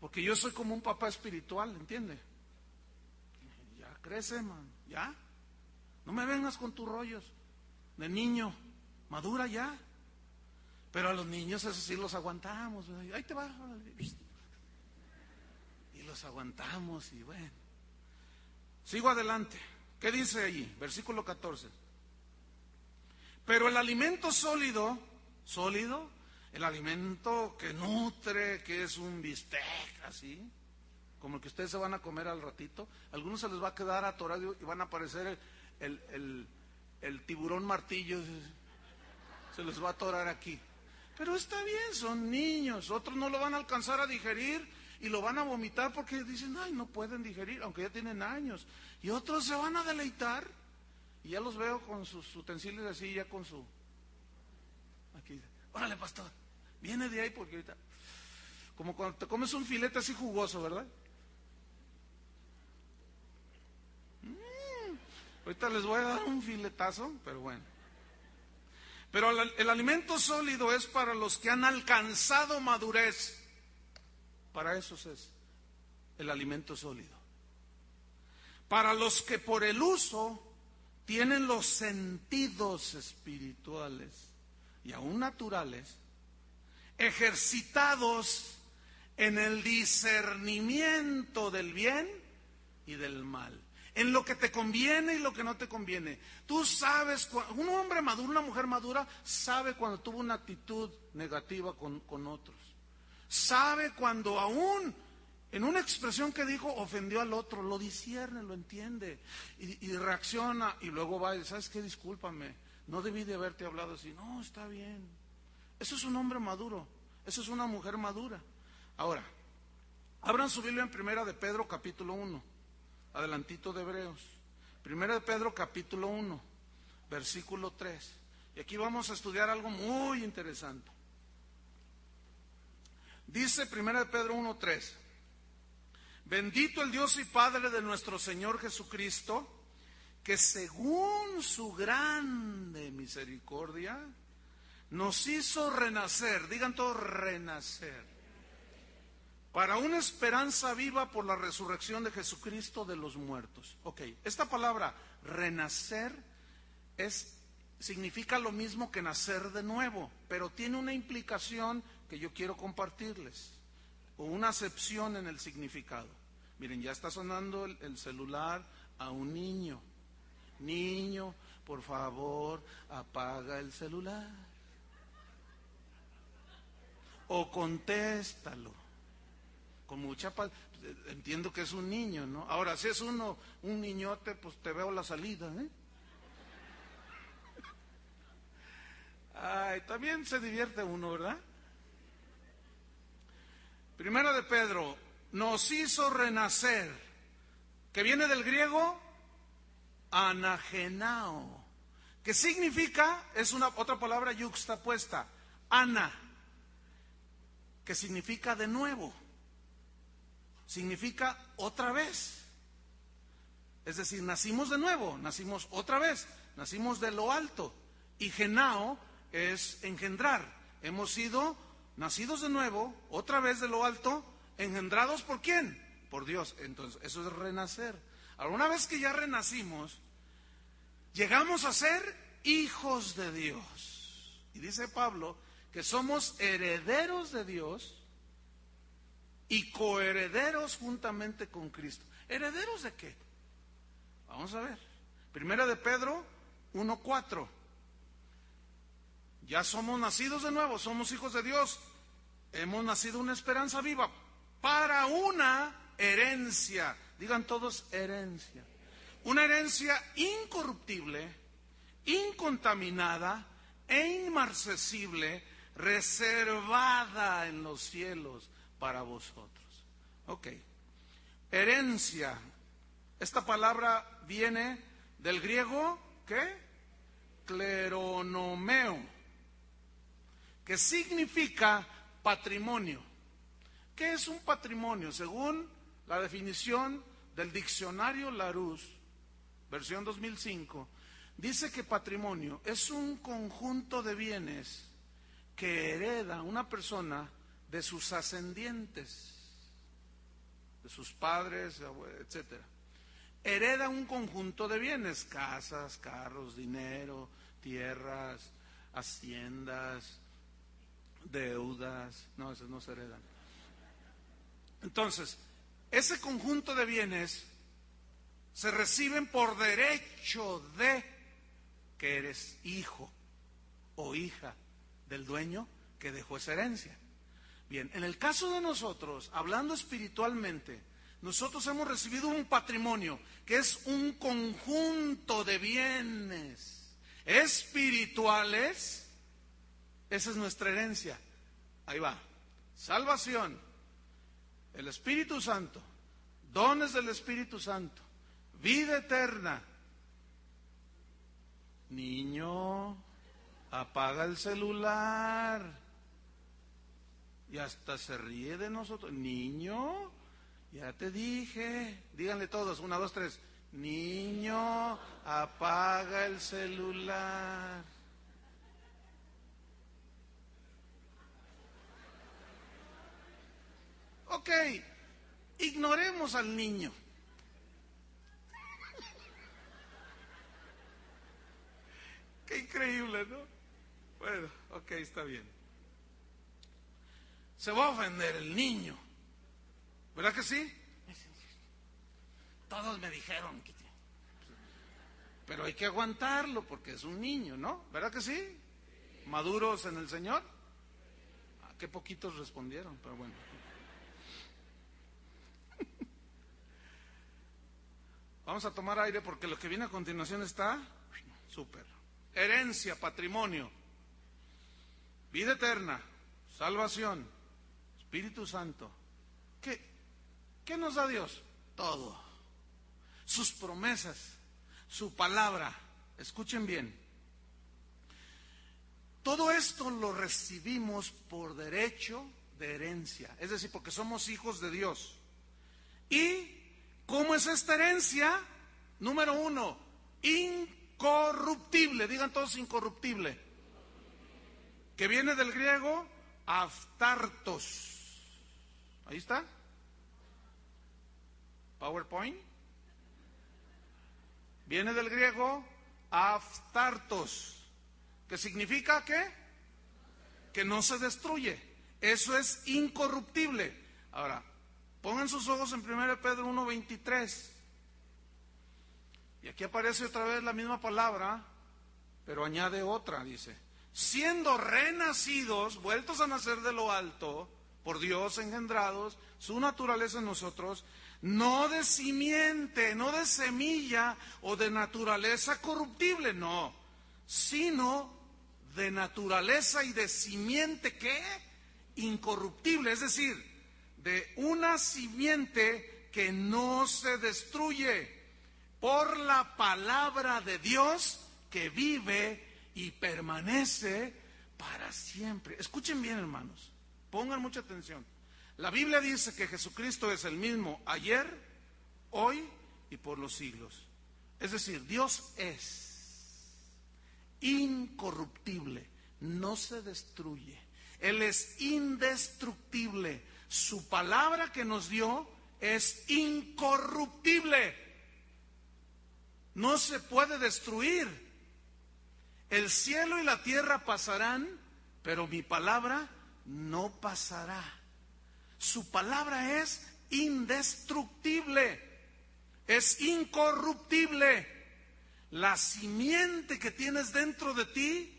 Porque yo soy como un papá espiritual, ¿entiende? Ya crece, man. Ya. No me vengas con tus rollos de niño. Madura ya. Pero a los niños eso sí los aguantamos. Ahí te va. Y los aguantamos y bueno. Sigo adelante. ¿Qué dice allí? Versículo 14. Pero el alimento sólido, sólido, el alimento que nutre, que es un bistec, así, como el que ustedes se van a comer al ratito, algunos se les va a quedar atorado y van a aparecer el, el, el tiburón martillo se les va a atorar aquí. Pero está bien, son niños, otros no lo van a alcanzar a digerir y lo van a vomitar porque dicen, ay, no pueden digerir, aunque ya tienen años. Y otros se van a deleitar y ya los veo con sus utensilios así, ya con su... Aquí, órale, pastor, viene de ahí porque ahorita... Como cuando te comes un filete así jugoso, ¿verdad? Mm, ahorita les voy a dar un filetazo, pero bueno. Pero el, alimento sólido es para los que han alcanzado madurez. Para eso es el alimento sólido. Para los que por el uso tienen los sentidos espirituales y aún naturales, ejercitados en el discernimiento del bien y del mal en lo que te conviene y lo que no te conviene. Tú sabes, un hombre maduro, una mujer madura, sabe cuando tuvo una actitud negativa con, otros. Sabe cuando aún en una expresión que dijo ofendió al otro, lo discierne, lo entiende y, y reacciona y luego va y dice, ¿sabes qué? Discúlpame, no debí de haberte hablado así. No, está bien. Eso es un hombre maduro, eso es una mujer madura. Ahora, abran su Biblia en primera de Pedro capítulo 1 adelantito de Hebreos. Primero de Pedro capítulo 1, versículo 3. Y aquí vamos a estudiar algo muy interesante. Dice Primero de Pedro 1, 3. Bendito el Dios y Padre de nuestro Señor Jesucristo, que según su grande misericordia nos hizo renacer, digan todos renacer para una esperanza viva por la resurrección de Jesucristo de los muertos. Ok, esta palabra renacer es, significa lo mismo que nacer de nuevo, pero tiene una implicación que yo quiero compartirles, o una acepción en el significado. Miren, ya está sonando el celular a un niño. Niño, por favor, apaga el celular. O contéstalo con mucha paz. Entiendo que es un niño, ¿no? Ahora, si es uno, un niñote, pues te veo la salida, ¿eh? Ay, también se divierte uno, ¿verdad? Primero de Pedro, nos hizo renacer, que viene del griego anagenao, que significa, es una otra palabra yuxtapuesta, ana, que significa de nuevo significa otra vez. Es decir, nacimos de nuevo, nacimos otra vez, nacimos de lo alto. Y genao es engendrar. Hemos sido nacidos de nuevo, otra vez de lo alto, engendrados por quién? Por Dios. Entonces, eso es renacer. Ahora, una vez que ya renacimos, llegamos a ser hijos de Dios. Y dice Pablo que somos herederos de Dios y coherederos juntamente con Cristo. ¿Herederos de qué? Vamos a ver. Primera de Pedro 1.4. Ya somos nacidos de nuevo, somos hijos de Dios. Hemos nacido una esperanza viva para una herencia. Digan todos herencia. Una herencia incorruptible, incontaminada e inmarcesible, reservada en los cielos para vosotros. Ok. Herencia. Esta palabra viene del griego, ¿qué? Cleronomeo que significa patrimonio. ¿Qué es un patrimonio? Según la definición del diccionario Larousse, versión 2005, dice que patrimonio es un conjunto de bienes que hereda una persona de sus ascendientes, de sus padres, etcétera. Hereda un conjunto de bienes, casas, carros, dinero, tierras, haciendas, deudas, no, esos no se heredan. Entonces, ese conjunto de bienes se reciben por derecho de que eres hijo o hija del dueño que dejó esa herencia. Bien, en el caso de nosotros, hablando espiritualmente, nosotros hemos recibido un patrimonio que es un conjunto de bienes espirituales esa es nuestra herencia. Ahí va. Salvación, el Espíritu Santo, dones del Espíritu Santo, vida eterna. Niño, apaga el celular. Y hasta se ríe de nosotros. Niño, ya te dije. Díganle todos, una, dos, tres. Niño, apaga el celular. Ok, ignoremos al niño. Qué increíble, ¿no? Bueno, ok, está bien. Se va a ofender el niño. ¿Verdad que sí? Todos me dijeron que... Pero hay que aguantarlo porque es un niño, ¿no? ¿Verdad que sí? ¿Maduros en el Señor? Ah, qué poquitos respondieron, pero bueno. Vamos a tomar aire porque lo que viene a continuación está súper. Herencia, patrimonio, vida eterna, salvación, Espíritu Santo. ¿Qué, ¿Qué nos da Dios? Todo. Sus promesas, su palabra. Escuchen bien. Todo esto lo recibimos por derecho de herencia, es decir, porque somos hijos de Dios. Y ¿Cómo es esta herencia? Número uno, incorruptible. Digan todos incorruptible. Que viene del griego aftartos. Ahí está. PowerPoint. Viene del griego aftartos. ¿Qué significa qué? Que no se destruye. Eso es incorruptible. Ahora, Pongan sus ojos en 1 Pedro 1.23. Y aquí aparece otra vez la misma palabra, pero añade otra, dice. Siendo renacidos, vueltos a nacer de lo alto, por Dios engendrados, su naturaleza en nosotros, no de simiente, no de semilla o de naturaleza corruptible, no, sino de naturaleza y de simiente que incorruptible, es decir, de una simiente que no se destruye por la palabra de Dios que vive y permanece para siempre. Escuchen bien, hermanos, pongan mucha atención. La Biblia dice que Jesucristo es el mismo ayer, hoy y por los siglos. Es decir, Dios es incorruptible, no se destruye. Él es indestructible, Su palabra que nos dio es incorruptible. No se puede destruir. El cielo y la tierra pasarán, pero mi palabra no pasará. Su palabra es indestructible, es incorruptible. La simiente que tienes dentro de ti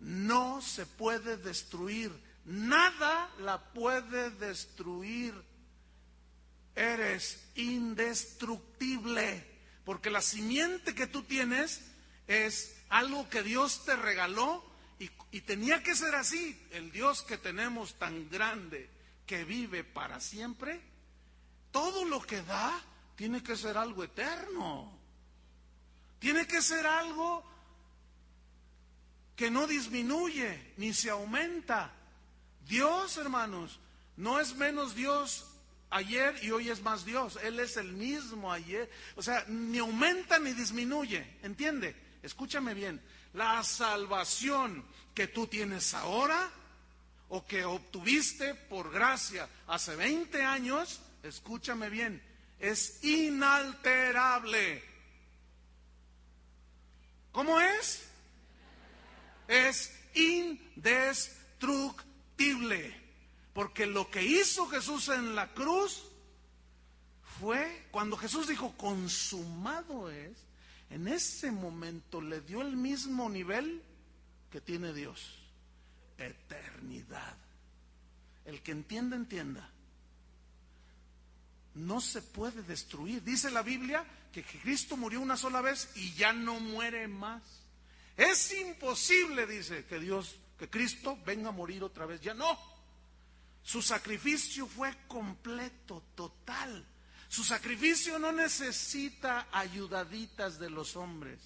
no se puede destruir. Nada la puede destruir. Eres indestructible. Porque la simiente que tú tienes es algo que Dios te regaló y, tenía que ser así. El Dios que tenemos tan grande, que vive para siempre, todo lo que da tiene que ser algo eterno. Tiene que ser algo que no disminuye ni se aumenta. Dios, hermanos, no es menos Dios ayer y hoy es más Dios. Él es el mismo ayer. O sea, ni aumenta ni disminuye. ¿Entiende? Escúchame bien. La salvación que tú tienes ahora o que obtuviste por gracia hace 20 años, escúchame bien, es inalterable. ¿Cómo es? Es indestructible. Porque lo que hizo Jesús en la cruz fue, cuando Jesús dijo, consumado es, en ese momento le dio el mismo nivel que tiene Dios. Eternidad. El que entienda, entienda. No se puede destruir. Dice la Biblia que Cristo murió una sola vez y ya no muere más. Es imposible, dice, que Dios, que Cristo venga a morir otra vez. Ya no. Su sacrificio fue completo, total. Su sacrificio no necesita ayudaditas de los hombres.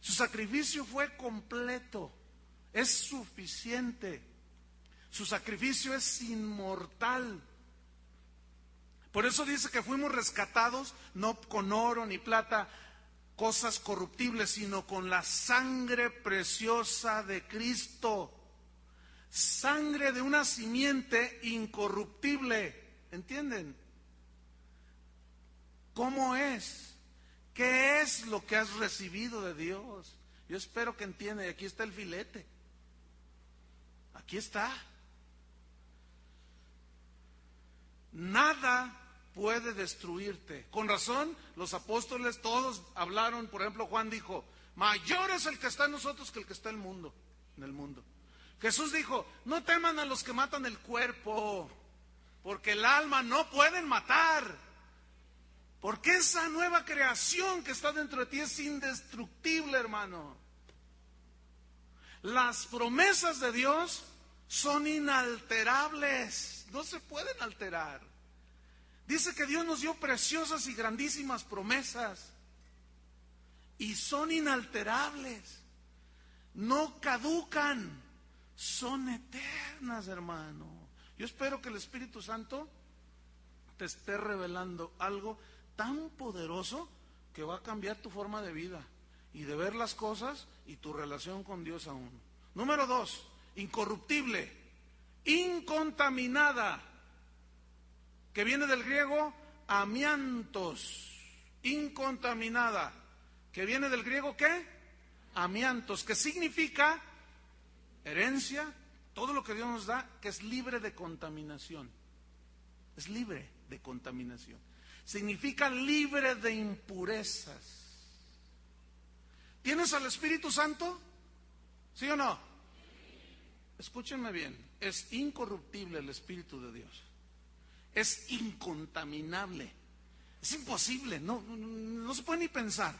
Su sacrificio fue completo, es suficiente. Su sacrificio es inmortal. Por eso dice que fuimos rescatados no con oro ni plata, cosas corruptibles, sino con la sangre preciosa de Cristo. Sangre de una simiente incorruptible. ¿Entienden? ¿Cómo es? ¿Qué es lo que has recibido de Dios? Yo espero que entiendan. Aquí está el filete. Aquí está. Nada puede destruirte. Con razón, los apóstoles todos hablaron, por ejemplo, Juan dijo, mayor es el que está en nosotros que el que está en el mundo, en el mundo. Jesús dijo, no teman a los que matan el cuerpo, porque el alma no pueden matar. Porque esa nueva creación que está dentro de ti es indestructible, hermano. Las promesas de Dios son inalterables, no se pueden alterar. Dice que Dios nos dio preciosas y grandísimas promesas y son inalterables, no caducan, son eternas, hermano. Yo espero que el Espíritu Santo te esté revelando algo tan poderoso que va a cambiar tu forma de vida y de ver las cosas y tu relación con Dios aún. Número dos, incorruptible, incontaminada, que viene del griego amiantos, incontaminada, que viene del griego qué? Amiantos, que significa herencia, todo lo que Dios nos da, que es libre de contaminación, es libre de contaminación significa libre de impurezas. ¿Tienes al Espíritu Santo? ¿Sí o no? Escúchenme bien, es incorruptible el Espíritu de Dios. Es incontaminable. Es imposible, no, se puede ni pensar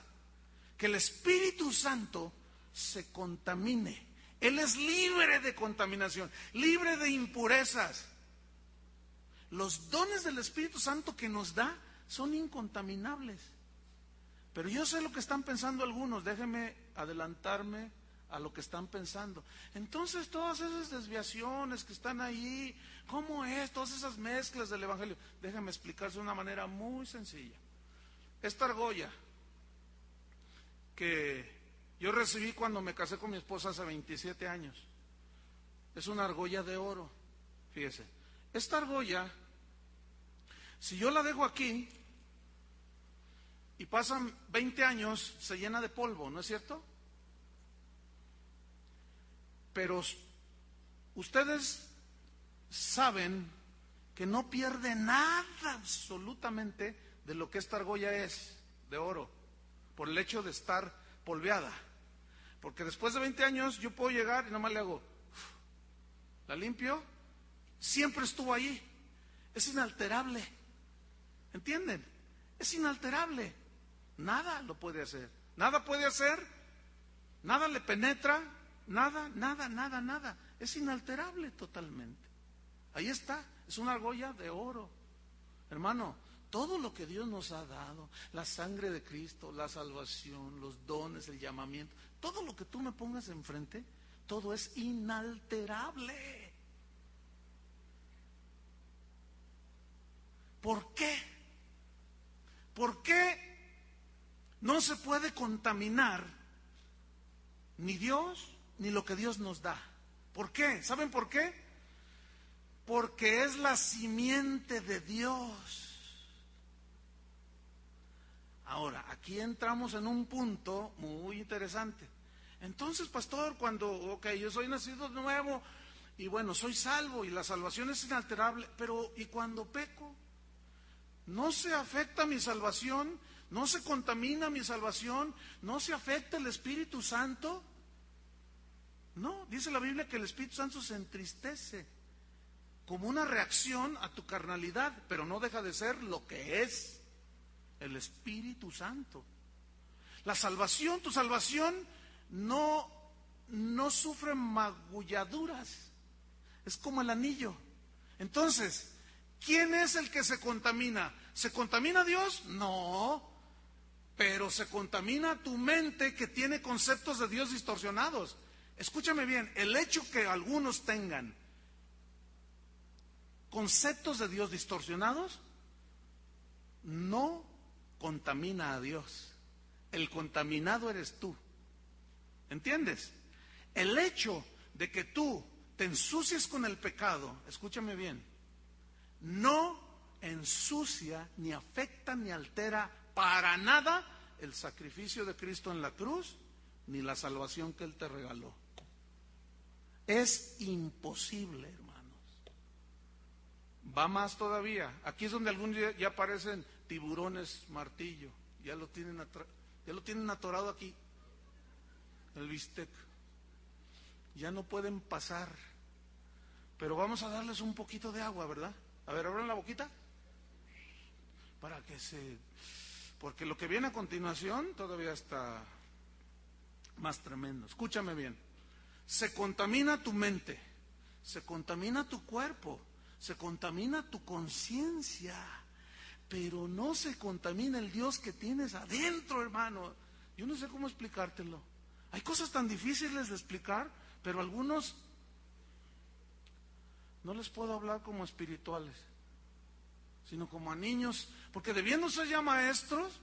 que el Espíritu Santo se contamine. Él es libre de contaminación, libre de impurezas. Los dones del Espíritu Santo que nos da son incontaminables. Pero yo sé lo que están pensando algunos, déjenme adelantarme a lo que están pensando. Entonces todas esas desviaciones que están ahí, ¿cómo es? Todas esas mezclas del Evangelio. Déjenme explicarse de una manera muy sencilla. Esta argolla que yo recibí cuando me casé con mi esposa hace 27 años, es una argolla de oro, fíjese. esta argolla, si yo la dejo aquí y pasan 20 años, se llena de polvo, ¿no es cierto? Pero ustedes saben que no pierde nada absolutamente de lo que esta argolla es, de oro, por el hecho de estar polveada. Porque después de 20 años yo puedo llegar y nomás le hago, la limpio, siempre estuvo ahí, es inalterable. ¿Entienden? Es inalterable. Nada lo puede hacer. Nada puede hacer, nada le penetra, nada, nada, nada, nada. Es inalterable totalmente. Ahí está, es una argolla de oro. Hermano, todo lo que Dios nos ha dado, la sangre de Cristo, la salvación, los dones, el llamamiento, todo lo que tú me pongas enfrente, todo es inalterable. ¿Por qué? ¿Por qué no se puede contaminar ni Dios ni lo que Dios nos da? ¿Por qué? ¿Saben por qué? Porque es la simiente de Dios. Ahora, aquí entramos en un punto muy interesante. Entonces, pastor, cuando, ok, yo soy nacido nuevo y bueno, soy salvo y la salvación es inalterable, pero ¿y cuando peco? ¿No se afecta mi salvación? ¿No se contamina mi salvación? ¿No se afecta el Espíritu Santo? No, dice la Biblia que el Espíritu Santo se entristece como una reacción a tu carnalidad, pero no deja de ser lo que es el Espíritu Santo. La salvación, tu salvación no, no sufre magulladuras. Es como el anillo. Entonces, ¿quién es el que se contamina? ¿Se contamina Dios? No. Pero se contamina tu mente que tiene conceptos de Dios distorsionados. Escúchame bien, el hecho que algunos tengan conceptos de Dios distorsionados no contamina a Dios. El contaminado eres tú. ¿Entiendes? El hecho de que tú te ensucies con el pecado, escúchame bien, no ensucia, ni afecta, ni altera para nada el sacrificio de Cristo en la cruz, ni la salvación que Él te regaló. Es imposible, hermanos. Va más todavía. Aquí es donde algún día ya aparecen tiburones martillo. Ya lo tienen, ya lo tienen atorado aquí el bistec. Ya no pueden pasar. Pero vamos a darles un poquito de agua, ¿verdad? A ver, abran la boquita. Para que se... Porque lo que viene a continuación todavía está más tremendo. Escúchame bien. Se contamina tu mente, se contamina tu cuerpo, se contamina tu conciencia, pero no se contamina el Dios que tienes adentro, hermano. Yo no sé cómo explicártelo. Hay cosas tan difíciles de explicar, pero algunos no les puedo hablar como espirituales, sino como a niños, porque debiendo ser ya maestros,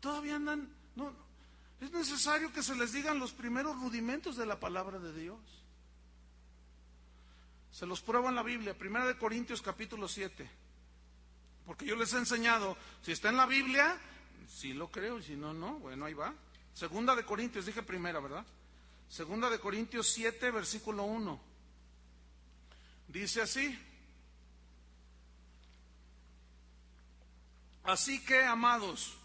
todavía andan, no, es necesario que se les digan los primeros rudimentos de la palabra de Dios. Se los prueba en la Biblia, Primera de Corintios capítulo 7. Porque yo les he enseñado, si está en la Biblia, si lo creo, y si no, no, bueno, ahí va. Segunda de Corintios, dije primera, ¿verdad? Segunda de Corintios 7, versículo 1. Dice así. Así que, amados,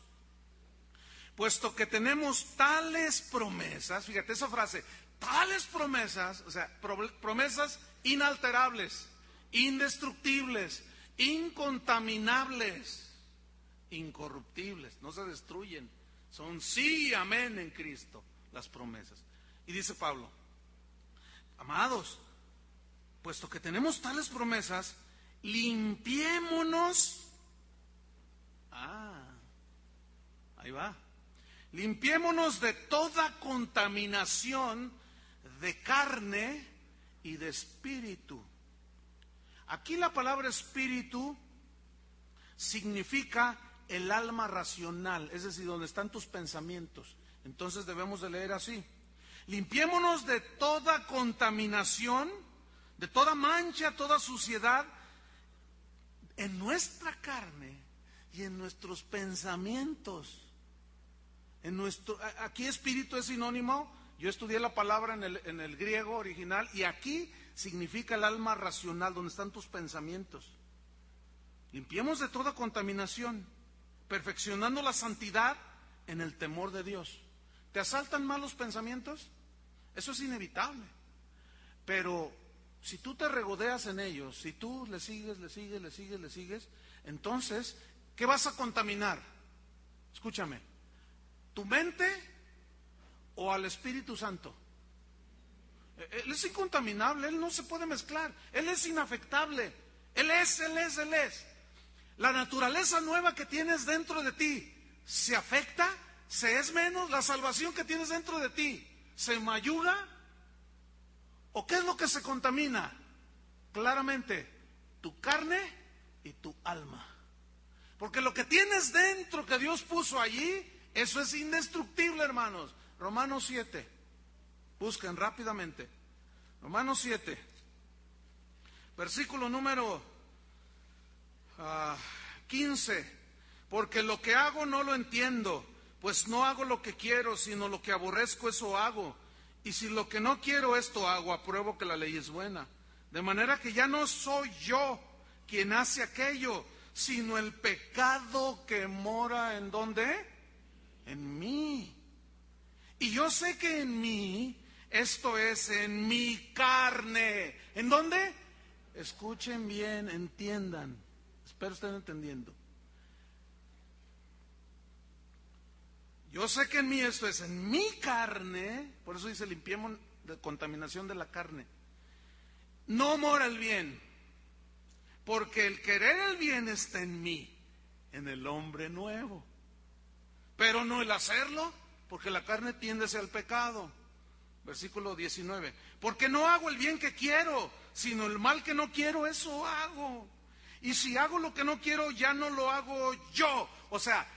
puesto que tenemos tales promesas, fíjate esa frase, tales promesas, o sea, promesas inalterables, indestructibles, incontaminables, incorruptibles, no se destruyen son sí amén en Cristo las promesas. Y dice Pablo, amados, puesto que tenemos tales promesas, limpiémonos. Ah, ahí va. Limpiémonos de toda contaminación de carne y de espíritu. Aquí la palabra espíritu significa el alma racional, es decir, donde están tus pensamientos. Entonces debemos de leer así. Limpiémonos de toda contaminación, de toda mancha, toda suciedad en nuestra carne y en nuestros pensamientos. En nuestro, aquí espíritu es sinónimo, yo estudié la palabra en el, en el griego original y aquí significa el alma racional, donde están tus pensamientos. Limpiemos de toda contaminación, perfeccionando la santidad en el temor de Dios. ¿Te asaltan malos pensamientos? Eso es inevitable. Pero si tú te regodeas en ellos, si tú le sigues, le sigues, le sigues, le sigues, entonces, ¿qué vas a contaminar? Escúchame, ¿tu mente o al Espíritu Santo? E-, él es incontaminable, Él no se puede mezclar, Él es inafectable, Él es, Él es, Él es. La naturaleza nueva que tienes dentro de ti se afecta, se es menos, la salvación que tienes dentro de ti se mayuga ¿O qué es lo que se contamina? Claramente, tu carne y tu alma. Porque lo que tienes dentro que Dios puso allí, eso es indestructible, hermanos. Romanos 7. Busquen rápidamente. Romanos 7. Versículo número 15. Ah, Porque lo que hago no lo entiendo, pues no hago lo que quiero, sino lo que aborrezco, eso hago. Y si lo que no quiero esto hago, apruebo que la ley es buena. De manera que ya no soy yo quien hace aquello, sino el pecado que mora en dónde? En mí. Y yo sé que en mí, esto es en mi carne. ¿En dónde? Escuchen bien, entiendan. Espero estén entendiendo. Yo sé que en mí esto es en mi carne, por eso dice limpiemos de contaminación de la carne. No mora el bien, porque el querer el bien está en mí, en el hombre nuevo. Pero no el hacerlo, porque la carne tiende hacia el pecado. Versículo 19. Porque no hago el bien que quiero, sino el mal que no quiero, eso hago. Y si hago lo que no quiero, ya no lo hago yo. O sea,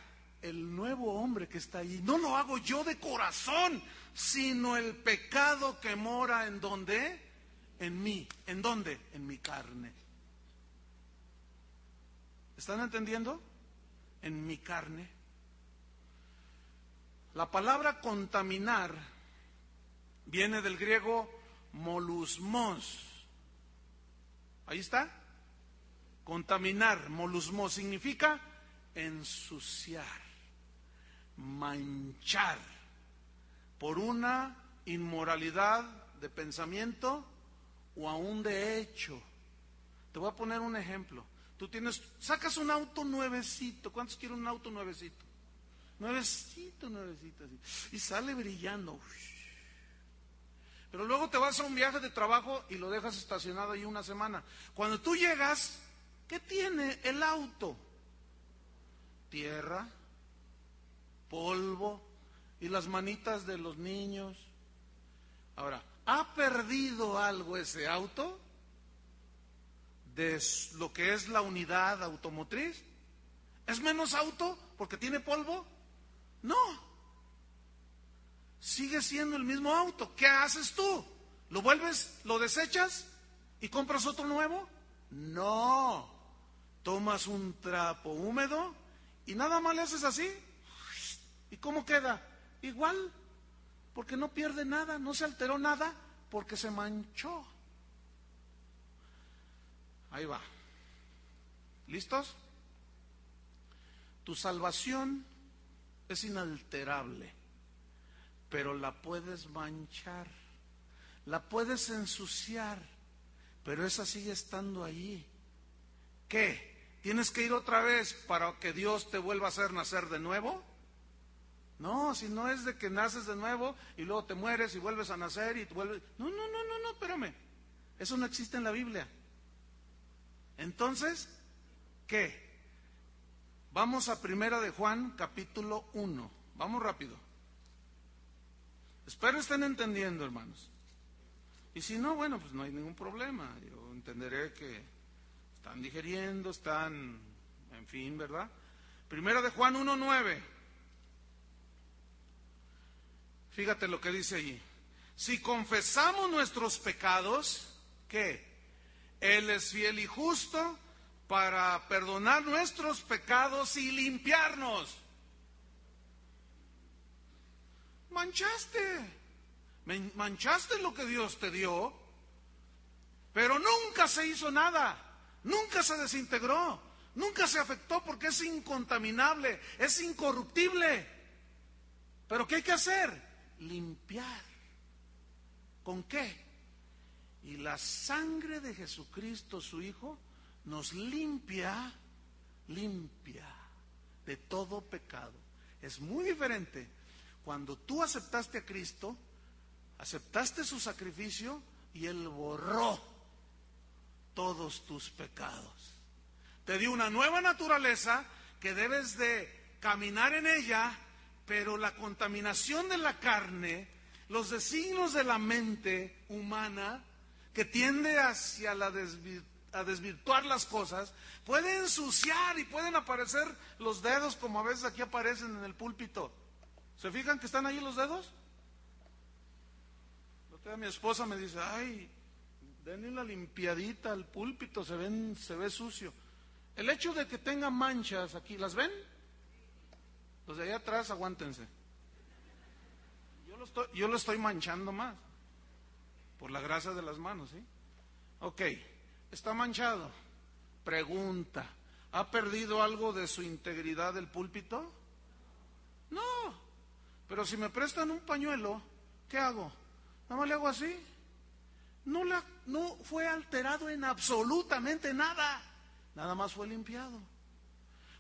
el nuevo hombre que está ahí, no lo hago yo de corazón, sino el pecado que mora en donde? En mí. ¿En dónde? En mi carne. ¿Están entendiendo? En mi carne. La palabra contaminar viene del griego molusmos. Ahí está. Contaminar, molusmos, significa ensuciar manchar por una inmoralidad de pensamiento o aún de hecho. Te voy a poner un ejemplo. Tú tienes, sacas un auto nuevecito. ¿Cuántos quieren un auto nuevecito? Nuevecito, nuevecito. Y sale brillando. Pero luego te vas a un viaje de trabajo y lo dejas estacionado ahí una semana. Cuando tú llegas, ¿qué tiene el auto? Tierra, polvo y las manitas de los niños. Ahora, ¿ha perdido algo ese auto de lo que es la unidad automotriz? ¿Es menos auto porque tiene polvo? No. Sigue siendo el mismo auto. ¿Qué haces tú? ¿Lo vuelves, lo desechas y compras otro nuevo? No. Tomas un trapo húmedo y nada más le haces así ¿Y cómo queda? Igual, porque no pierde nada, no se alteró nada, porque se manchó. Ahí va. ¿Listos? Tu salvación es inalterable, pero la puedes manchar, la puedes ensuciar, pero esa sigue estando allí. ¿Qué? ¿Tienes que ir otra vez para que Dios te vuelva a hacer nacer de nuevo? No, si no es de que naces de nuevo y luego te mueres y vuelves a nacer y vuelves. No, no, no, no, no, espérame. Eso no existe en la Biblia. Entonces, ¿qué? Vamos a Primera de Juan, capítulo 1. Vamos rápido. Espero estén entendiendo, hermanos. Y si no, bueno, pues no hay ningún problema. Yo entenderé que están digeriendo, están, en fin, ¿verdad? Primera de Juan 1.9. Fíjate lo que dice allí. Si confesamos nuestros pecados, ¿qué? Él es fiel y justo para perdonar nuestros pecados y limpiarnos. Manchaste, manchaste lo que Dios te dio, pero nunca se hizo nada, nunca se desintegró, nunca se afectó porque es incontaminable, es incorruptible. Pero ¿qué hay que hacer? Limpiar. ¿Con qué? Y la sangre de Jesucristo, su Hijo, nos limpia, limpia de todo pecado. Es muy diferente. Cuando tú aceptaste a Cristo, aceptaste su sacrificio y Él borró todos tus pecados. Te dio una nueva naturaleza que debes de caminar en ella, pero la contaminación de la carne, los designios de la mente humana, que tiende hacia la a desvirtuar las cosas, puede ensuciar y pueden aparecer los dedos como a veces aquí aparecen en el púlpito. ¿Se fijan que están ahí los dedos? mi esposa me dice, ay, denle la limpiadita al púlpito, se, ven, se ve sucio. El hecho de que tenga manchas aquí, ¿las ven? Los de allá atrás, aguántense. Yo lo estoy, yo lo estoy manchando más. Por la grasa de las manos, ¿sí? Ok, está manchado. Pregunta, ¿ha perdido algo de su integridad el púlpito? No, pero si me prestan un pañuelo, ¿qué hago? Nada más le hago así. No, la, no fue alterado en absolutamente nada. Nada más fue limpiado.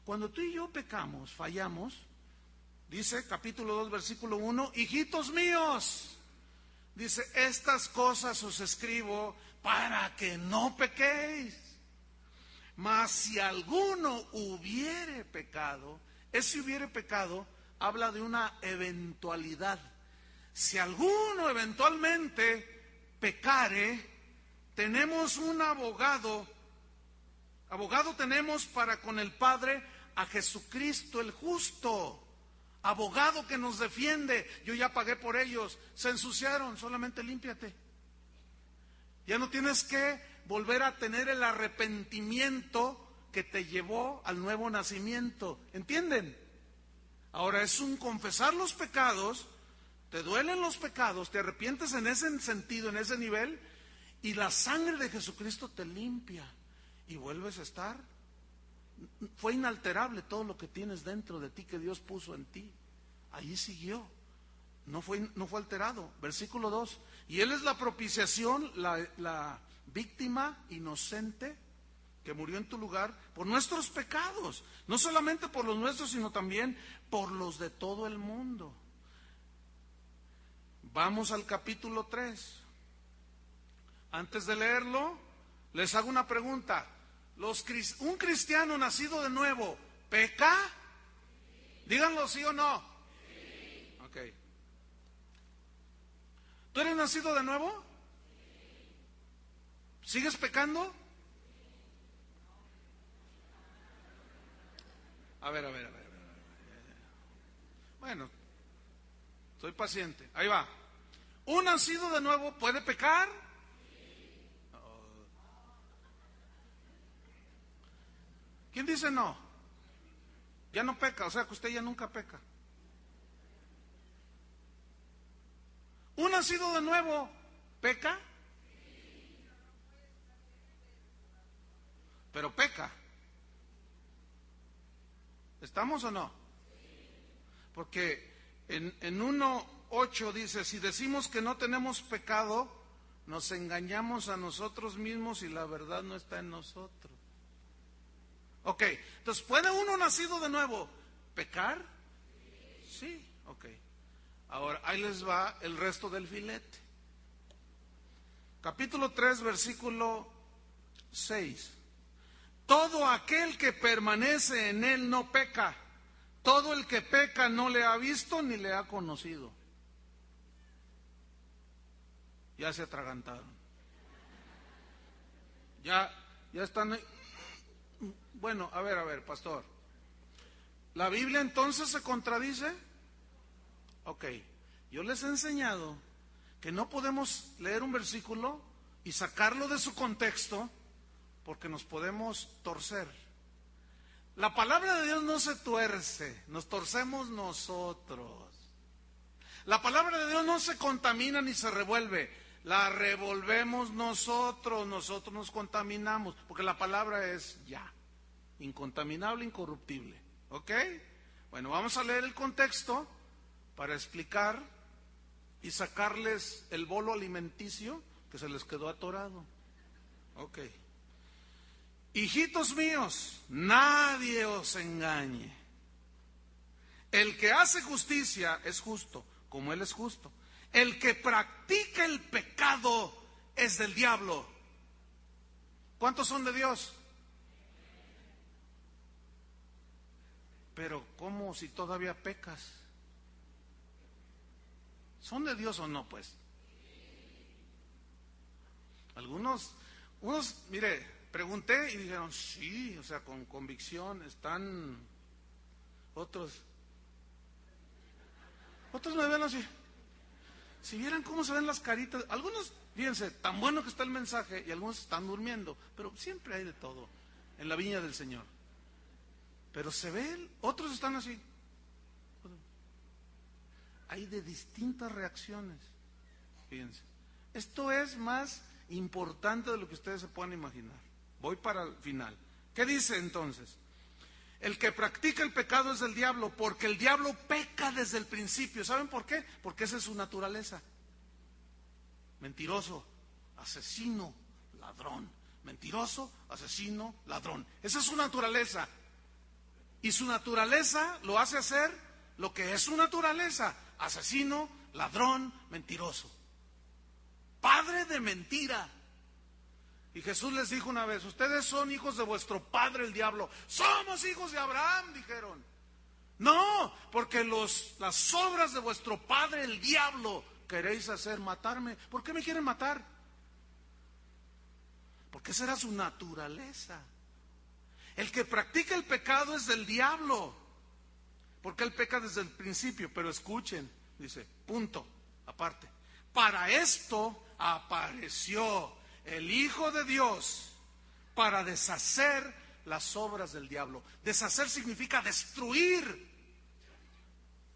Cuando tú y yo pecamos, fallamos, dice capítulo 2, versículo 1, hijitos míos, Dice, estas cosas os escribo para que no pequéis. Mas si alguno hubiere pecado, ese hubiere pecado habla de una eventualidad. Si alguno eventualmente pecare, tenemos un abogado. Abogado tenemos para con el Padre a Jesucristo el justo abogado que nos defiende. Yo ya pagué por ellos, se ensuciaron, solamente límpiate. Ya no tienes que volver a tener el arrepentimiento que te llevó al nuevo nacimiento. ¿Entienden? Ahora es un confesar los pecados, te duelen los pecados, te arrepientes en ese sentido, en ese nivel, y la sangre de Jesucristo te limpia y vuelves a estar fue inalterable todo lo que tienes dentro de ti que Dios puso en ti. Allí siguió. No fue, no fue alterado. Versículo 2. Y Él es la propiciación, la, la víctima inocente que murió en tu lugar por nuestros pecados. No solamente por los nuestros, sino también por los de todo el mundo. Vamos al capítulo 3. Antes de leerlo, les hago una pregunta un cristiano nacido de nuevo, ¿peca? Díganlo sí o no. Ok. ¿Tú eres nacido de nuevo? ¿Sigues pecando? A ver, a ver, a ver. Bueno, soy paciente. Ahí va. ¿Un nacido de nuevo puede pecar? ¿Quién dice no? Ya no peca, o sea que usted ya nunca peca. ¿Un nacido de nuevo peca? Pero peca. ¿Estamos o no? Porque en, en 1.8 dice, si decimos que no tenemos pecado, nos engañamos a nosotros mismos y la verdad no está en nosotros. Ok, entonces, ¿puede uno nacido de nuevo pecar? Sí, ok. Ahora, ahí les va el resto del filete. Capítulo 3, versículo 6. Todo aquel que permanece en él no peca. Todo el que peca no le ha visto ni le ha conocido. Ya se atragantaron. Ya, ya están bueno, a ver, a ver, pastor. ¿La Biblia entonces se contradice? Ok, yo les he enseñado que no podemos leer un versículo y sacarlo de su contexto porque nos podemos torcer. La palabra de Dios no se tuerce, nos torcemos nosotros. La palabra de Dios no se contamina ni se revuelve, la revolvemos nosotros, nosotros nos contaminamos, porque la palabra es ya, incontaminable, incorruptible. ¿Ok? Bueno, vamos a leer el contexto para explicar y sacarles el bolo alimenticio que se les quedó atorado. Ok. Hijitos míos, nadie os engañe. El que hace justicia es justo, como Él es justo. El que practica el pecado es del diablo. ¿Cuántos son de Dios? Pero ¿cómo si todavía pecas? ¿Son de Dios o no, pues? Algunos, unos, mire, pregunté y dijeron, sí, o sea, con convicción, están otros. Otros me ven así. Si vieran cómo se ven las caritas, algunos, fíjense, tan bueno que está el mensaje y algunos están durmiendo, pero siempre hay de todo en la viña del Señor. Pero se ven, otros están así. Hay de distintas reacciones. Fíjense. Esto es más importante de lo que ustedes se puedan imaginar. Voy para el final. ¿Qué dice entonces? El que practica el pecado es del diablo, porque el diablo peca desde el principio. ¿Saben por qué? Porque esa es su naturaleza. Mentiroso, asesino, ladrón. Mentiroso, asesino, ladrón. Esa es su naturaleza. Y su naturaleza lo hace hacer lo que es su naturaleza. Asesino, ladrón, mentiroso. Padre de mentira. Y Jesús les dijo una vez, ustedes son hijos de vuestro padre el diablo. Somos hijos de Abraham, dijeron. No, porque los, las obras de vuestro padre el diablo queréis hacer matarme. ¿Por qué me quieren matar? Porque esa era su naturaleza. El que practica el pecado es del diablo. Porque él peca desde el principio. Pero escuchen, dice, punto, aparte. Para esto apareció el Hijo de Dios para deshacer las obras del diablo. Deshacer significa destruir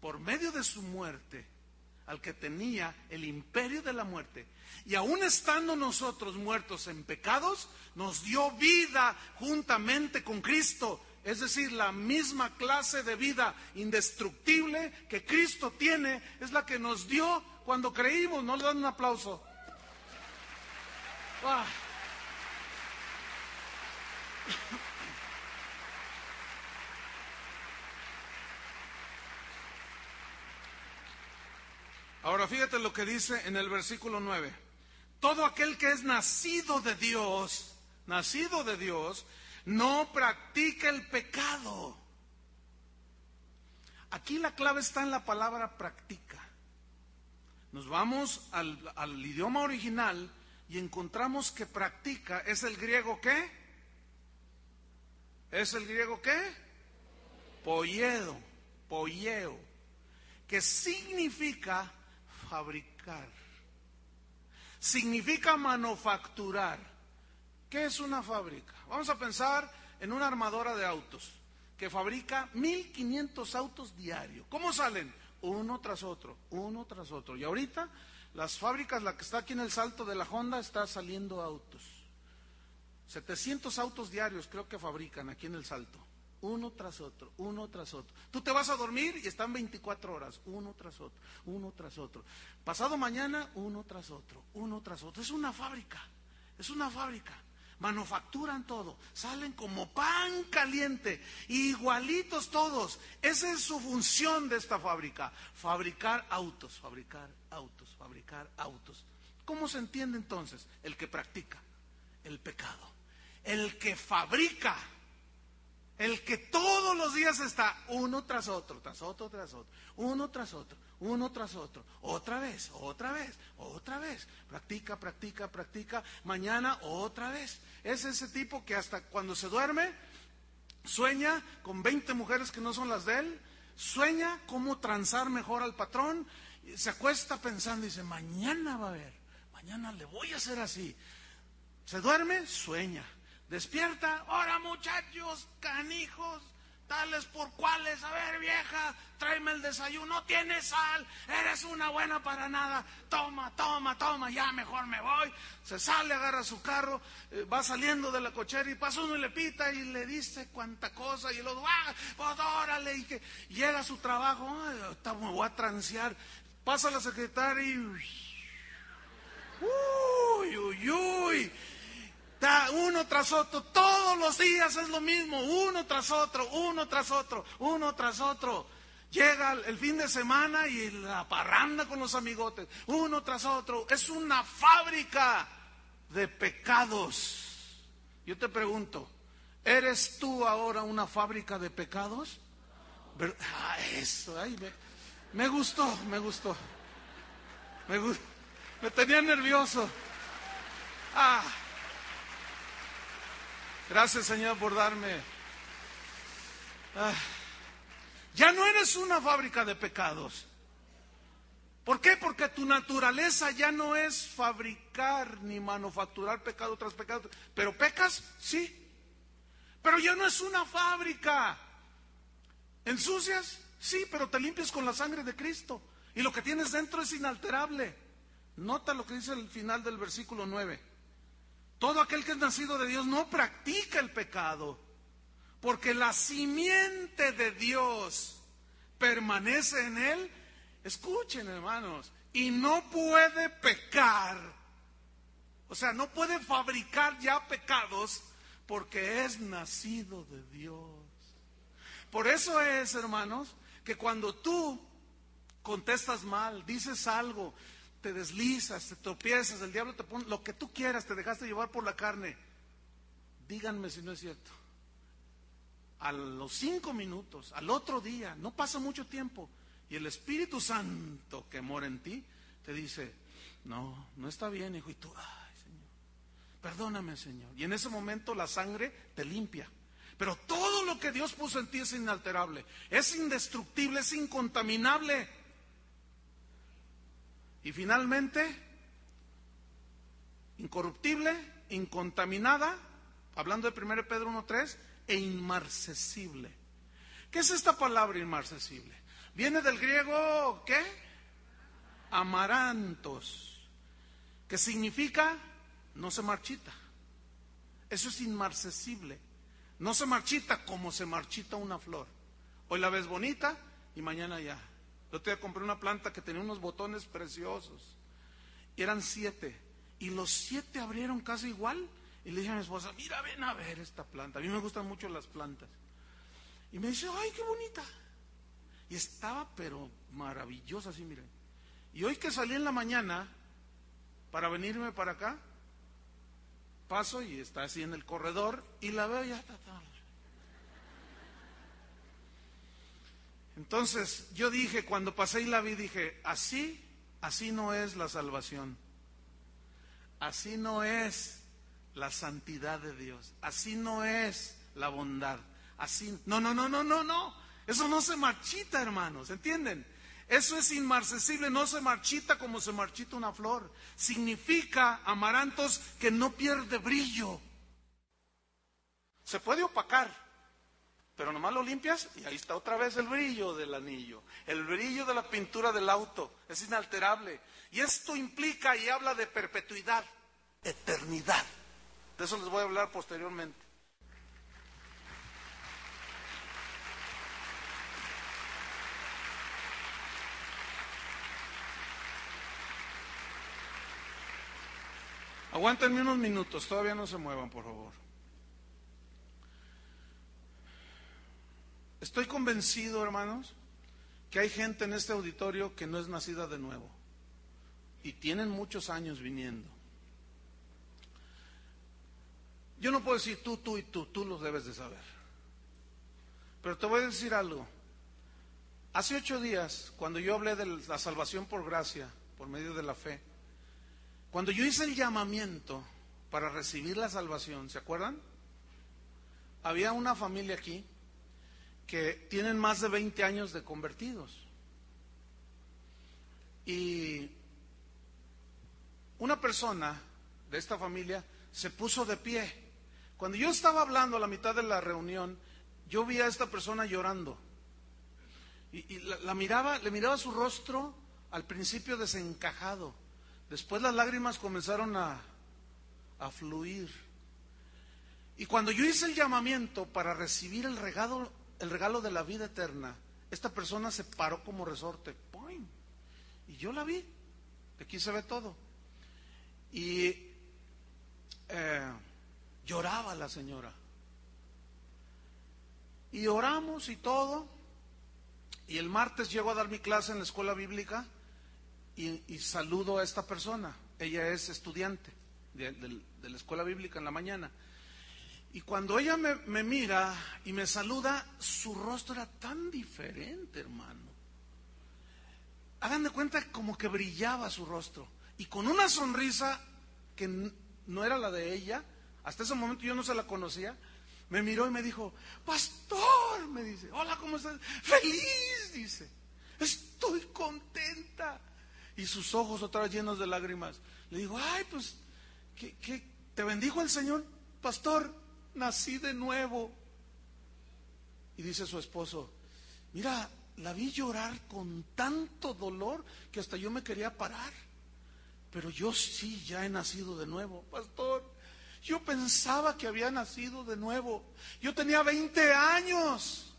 por medio de su muerte al que tenía el imperio de la muerte. Y aún estando nosotros muertos en pecados, nos dio vida juntamente con Cristo. Es decir, la misma clase de vida indestructible que Cristo tiene es la que nos dio cuando creímos. No le dan un aplauso. Ah. Ahora fíjate lo que dice en el versículo 9. Todo aquel que es nacido de Dios, nacido de Dios, no practica el pecado. Aquí la clave está en la palabra practica. Nos vamos al, al idioma original y encontramos que practica es el griego qué? ¿Es el griego qué? Poiedo, poieo, que significa fabricar, significa manufacturar. ¿Qué es una fábrica? Vamos a pensar en una armadora de autos que fabrica 1500 autos diarios. ¿Cómo salen? Uno tras otro, uno tras otro. Y ahorita las fábricas, la que está aquí en el salto de la Honda, está saliendo autos. 700 autos diarios creo que fabrican aquí en el salto. Uno tras otro, uno tras otro. Tú te vas a dormir y están 24 horas, uno tras otro, uno tras otro. Pasado mañana, uno tras otro, uno tras otro. Es una fábrica, es una fábrica manufacturan todo, salen como pan caliente, igualitos todos. Esa es su función de esta fábrica, fabricar autos, fabricar autos, autos. ¿Cómo se entiende entonces el que practica el pecado? El que fabrica el que todos los días está uno tras otro, tras otro, tras otro, uno tras otro, uno tras otro, otra vez, otra vez, otra vez. Practica, practica, practica. Mañana otra vez. Es ese tipo que hasta cuando se duerme sueña con 20 mujeres que no son las de él, sueña cómo transar mejor al patrón, se acuesta pensando y dice, mañana va a haber, mañana le voy a hacer así. Se duerme, sueña Despierta, ahora muchachos, canijos, tales por cuales, a ver vieja, tráeme el desayuno, no tienes sal, eres una buena para nada, toma, toma, toma, ya mejor me voy. Se sale, agarra su carro, eh, va saliendo de la cochera y pasa uno y le pita y le dice cuánta cosa y lo ah, pues órale, y llega a su trabajo, me voy a transear, pasa la secretaria y... Uy, uy, uy uno tras otro, todos los días es lo mismo, uno tras otro, uno tras otro, uno tras otro. Llega el fin de semana y la parranda con los amigotes, uno tras otro. Es una fábrica de pecados. Yo te pregunto, ¿eres tú ahora una fábrica de pecados? Ah, eso, ay, me, me, gustó, me gustó. Me, me tenía nervioso. Ah. Gracias Señor por darme. Ah, ya no eres una fábrica de pecados. ¿Por qué? Porque tu naturaleza ya no es fabricar ni manufacturar pecado tras pecado. Pero pecas, sí. Pero ya no es una fábrica. ¿Ensucias? Sí, pero te limpias con la sangre de Cristo. Y lo que tienes dentro es inalterable. Nota lo que dice el final del versículo 9. Todo aquel que es nacido de Dios no practica el pecado, porque la simiente de Dios permanece en él. Escuchen, hermanos, y no puede pecar. O sea, no puede fabricar ya pecados porque es nacido de Dios. Por eso es, hermanos, que cuando tú contestas mal, dices algo, te deslizas, te tropiezas, el diablo te pone lo que tú quieras, te dejaste llevar por la carne. Díganme si no es cierto. A los cinco minutos, al otro día, no pasa mucho tiempo, y el Espíritu Santo que mora en ti te dice, no, no está bien, hijo, y tú, ay, Señor, perdóname, Señor. Y en ese momento la sangre te limpia. Pero todo lo que Dios puso en ti es inalterable, es indestructible, es incontaminable. Y finalmente, incorruptible, incontaminada, hablando de 1 Pedro 1.3, e inmarcesible. ¿Qué es esta palabra inmarcesible? Viene del griego, ¿qué? Amarantos, que significa no se marchita. Eso es inmarcesible. No se marchita como se marchita una flor. Hoy la ves bonita y mañana ya yo te compré una planta que tenía unos botones preciosos. Eran siete. Y los siete abrieron casi igual. Y le dije a mi esposa, mira, ven a ver esta planta. A mí me gustan mucho las plantas. Y me dice, ay, qué bonita. Y estaba, pero maravillosa, así, miren. Y hoy que salí en la mañana para venirme para acá, paso y está así en el corredor y la veo ya está, Entonces yo dije, cuando pasé y la vi, dije, así, así no es la salvación. Así no es la santidad de Dios. Así no es la bondad. Así, no, no, no, no, no, no. Eso no se marchita, hermanos, ¿entienden? Eso es inmarcesible, no se marchita como se marchita una flor. Significa, amarantos, que no pierde brillo. Se puede opacar, pero nomás lo limpias y ahí está otra vez el brillo del anillo, el brillo de la pintura del auto, es inalterable. Y esto implica y habla de perpetuidad, eternidad. De eso les voy a hablar posteriormente. Aguántenme unos minutos, todavía no se muevan, por favor. Estoy convencido, hermanos, que hay gente en este auditorio que no es nacida de nuevo y tienen muchos años viniendo. Yo no puedo decir tú, tú y tú, tú los debes de saber. Pero te voy a decir algo. Hace ocho días, cuando yo hablé de la salvación por gracia, por medio de la fe, cuando yo hice el llamamiento para recibir la salvación, ¿se acuerdan? Había una familia aquí que tienen más de 20 años de convertidos. Y una persona de esta familia se puso de pie Cuando yo estaba hablando a la mitad de la reunión, yo vi a esta persona llorando. Y, la, miraba, le miraba su rostro al principio desencajado. Después las lágrimas comenzaron a, a fluir. Y cuando yo hice el llamamiento para recibir el regalo, el regalo de la vida eterna, esta persona se paró como resorte. Y yo la vi. Aquí se ve todo. Y eh, lloraba la señora. Y oramos y todo. Y el martes llego a dar mi clase en la escuela bíblica y, saludo a esta persona. Ella es estudiante de, la escuela bíblica en la mañana. Y cuando ella me, me, mira y me saluda, su rostro era tan diferente, hermano. Hagan de cuenta como que brillaba su rostro. Y con una sonrisa que no era la de ella, hasta ese momento yo no se la conocía, me miró y me dijo, pastor, me dice, hola, ¿cómo estás? Feliz, dice, estoy contenta. Y sus ojos otra vez llenos de lágrimas. Le digo, ay, pues, ¿qué, qué? te bendijo el Señor? Pastor, nací de nuevo. Y dice su esposo, mira, la vi llorar con tanto dolor que hasta yo me quería parar. Pero yo sí ya he nacido de nuevo, pastor. Yo pensaba que había nacido de nuevo. Yo tenía 20 años.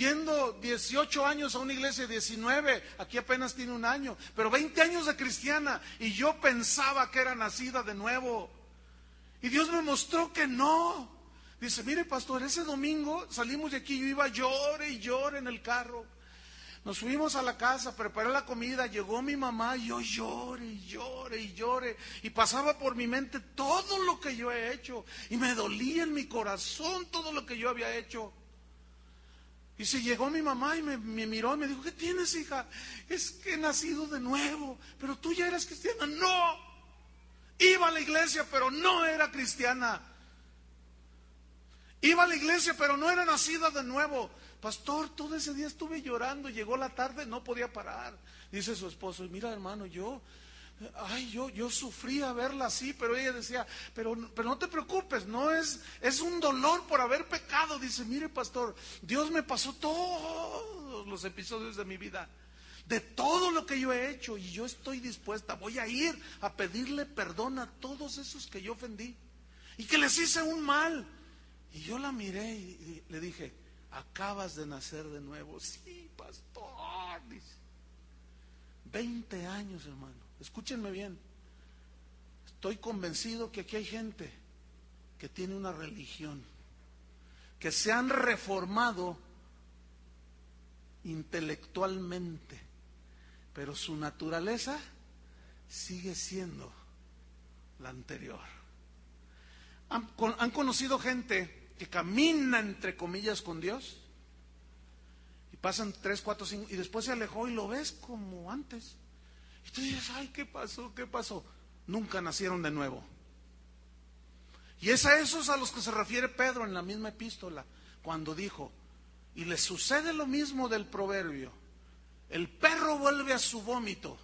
Yendo 18 años a una iglesia, 19, aquí apenas tiene un año, pero 20 años de cristiana y yo pensaba que era nacida de nuevo. Y Dios me mostró que no. Dice, mire pastor, ese domingo salimos de aquí, yo iba llore y llore en el carro. Nos fuimos a la casa, preparé la comida, llegó mi mamá y yo llore y llore y llore. Y pasaba por mi mente todo lo que yo he hecho. Y me dolía en mi corazón todo lo que yo había hecho. Y se llegó mi mamá y me, miró y me dijo, ¿qué tienes, hija? Es que he nacido de nuevo, pero tú ya eres cristiana. No, iba a la iglesia, pero no era cristiana. Iba a la iglesia, pero no era nacida de nuevo. Pastor, todo ese día estuve llorando, llegó la tarde, no podía parar. Dice su esposo, mira hermano, yo, ay, yo, yo sufría verla así, pero ella decía, pero, pero no te preocupes, no es, es un dolor por haber pecado. Dice, mire pastor, Dios me pasó todos los episodios de mi vida, de todo lo que yo he hecho, y yo estoy dispuesta, voy a ir a pedirle perdón a todos esos que yo ofendí y que les hice un mal. Y yo la miré y le dije, acabas de nacer de nuevo. Sí, pastor, dice. 20 años, hermano. Escúchenme bien. Estoy convencido que aquí hay gente que tiene una religión, que se han reformado intelectualmente, pero su naturaleza sigue siendo la anterior. Han, conocido gente que camina entre comillas con Dios. Y pasan tres, cuatro, cinco, y después se alejó y lo ves como antes. Dices, ay, ¿qué pasó? ¿Qué pasó? Nunca nacieron de nuevo. Y es a esos a los que se refiere Pedro en la misma epístola, cuando dijo, y le sucede lo mismo del proverbio, el perro vuelve a su vómito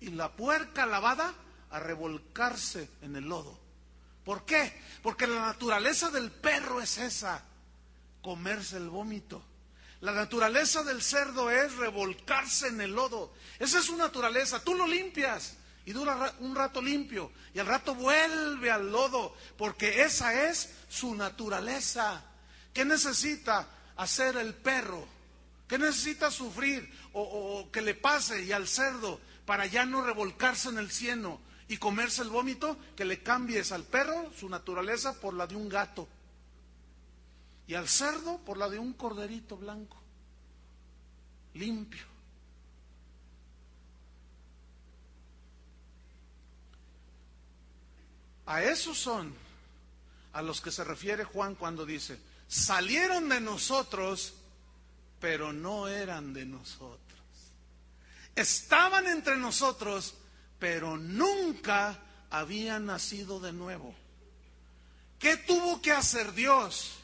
y la puerca lavada a revolcarse en el lodo. ¿Por qué? Porque la naturaleza del perro es esa, comerse el vómito. La naturaleza del cerdo es revolcarse en el lodo. Esa es su naturaleza. Tú lo limpias y dura un rato limpio y al rato vuelve al lodo porque esa es su naturaleza. ¿Qué necesita hacer el perro? ¿Qué necesita sufrir o, que le pase y al cerdo para ya no revolcarse en el cieno? y comerse el vómito, que le cambies al perro su naturaleza por la de un gato y al cerdo por la de un corderito blanco, limpio. A esos son a los que se refiere Juan cuando dice, salieron de nosotros, pero no eran de nosotros. Estaban entre nosotros, pero nunca había nacido de nuevo. ¿Qué tuvo que hacer Dios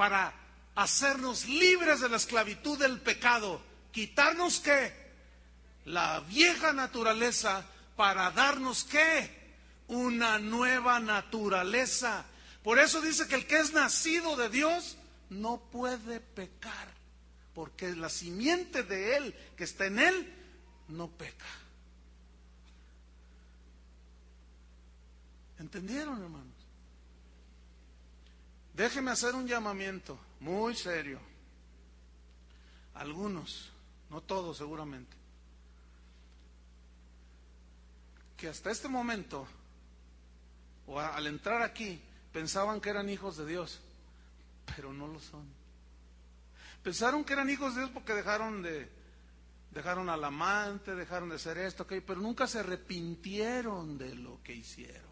para hacernos libres de la esclavitud del pecado? Quitarnos qué? La vieja naturaleza para darnos qué? Una nueva naturaleza. Por eso dice que el que es nacido de Dios no puede pecar, porque la simiente de él que está en él no peca. ¿Entendieron, hermanos? Déjeme hacer un llamamiento muy serio. Algunos, no todos seguramente, que hasta este momento, o al entrar aquí, pensaban que eran hijos de Dios, pero no lo son. Pensaron que eran hijos de Dios porque dejaron de dejaron al amante, dejaron de hacer esto, pero nunca se arrepintieron de lo que hicieron.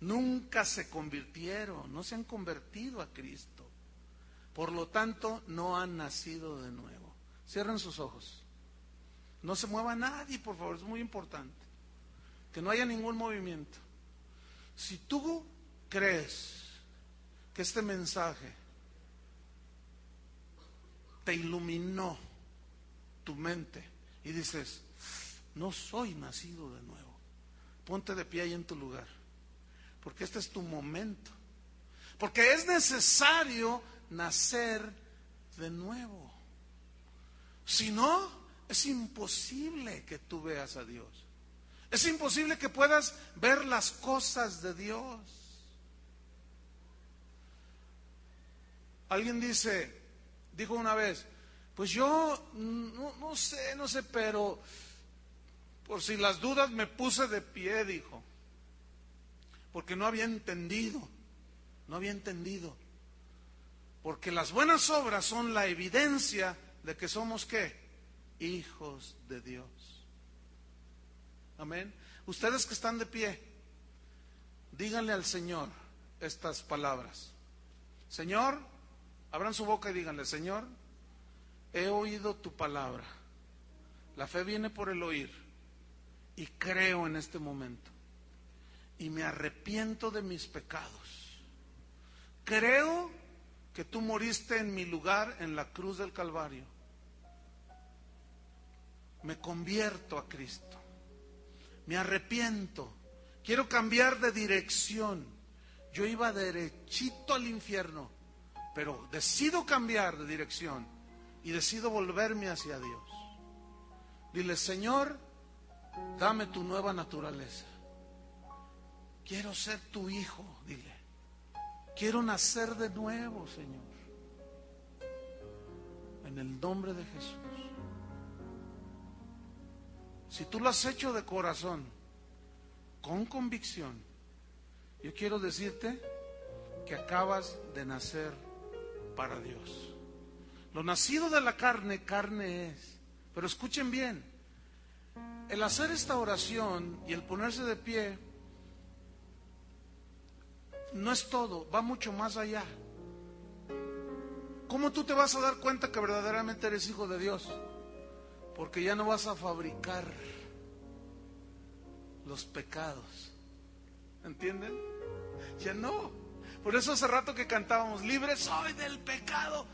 Nunca se convirtieron, no se han convertido a Cristo. Por lo tanto, no han nacido de nuevo. Cierren sus ojos. No se mueva nadie, por favor, es muy importante que no haya ningún movimiento. Si tú crees que este mensaje te iluminó tu mente y dices, no soy nacido de nuevo, ponte de pie ahí en tu lugar, porque este es tu momento, porque es necesario nacer de nuevo. Si no, es imposible que tú veas a Dios. Es imposible que puedas ver las cosas de Dios. Alguien dice, dijo una vez, pues yo no, sé, no sé, pero por si las dudas me puse de pie, dijo, porque no había entendido, no había entendido, porque las buenas obras son la evidencia de que somos qué, hijos de Dios. Amén. Ustedes que están de pie, díganle al Señor estas palabras. Señor, abran su boca y díganle, Señor, he oído tu palabra. La fe viene por el oír y creo en este momento. Y me arrepiento de mis pecados. Creo que tú moriste en mi lugar en la cruz del Calvario. Me convierto a Cristo me arrepiento, quiero cambiar de dirección. Yo iba derechito al infierno, pero decido cambiar de dirección y decido volverme hacia Dios. Dile, Señor, dame tu nueva naturaleza. Quiero ser tu hijo, dile. Quiero nacer de nuevo, Señor. En el nombre de Jesús. Si tú lo has hecho de corazón, con convicción, yo quiero decirte que acabas de nacer para Dios. Lo nacido de la carne, carne es. Pero escuchen bien, el hacer esta oración y el ponerse de pie no es todo, va mucho más allá. ¿Cómo tú te vas a dar cuenta que verdaderamente eres hijo de Dios? Porque ya no vas a fabricar los pecados. ¿Entienden? Ya no. Por eso hace rato que cantábamos, libre soy del pecado.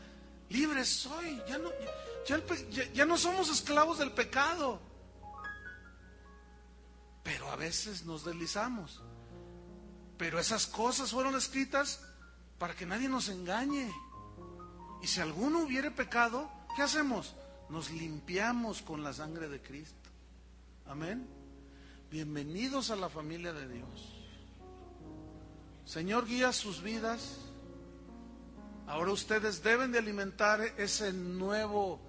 Libre soy. Ya no, ya, no somos esclavos del pecado. Pero a veces nos deslizamos. Pero esas cosas fueron escritas para que nadie nos engañe. Y si alguno hubiere pecado, ¿qué hacemos? nos limpiamos con la sangre de Cristo. Amén. Bienvenidos a la familia de Dios. Señor, guía sus vidas. Ahora ustedes deben de alimentar ese nuevo,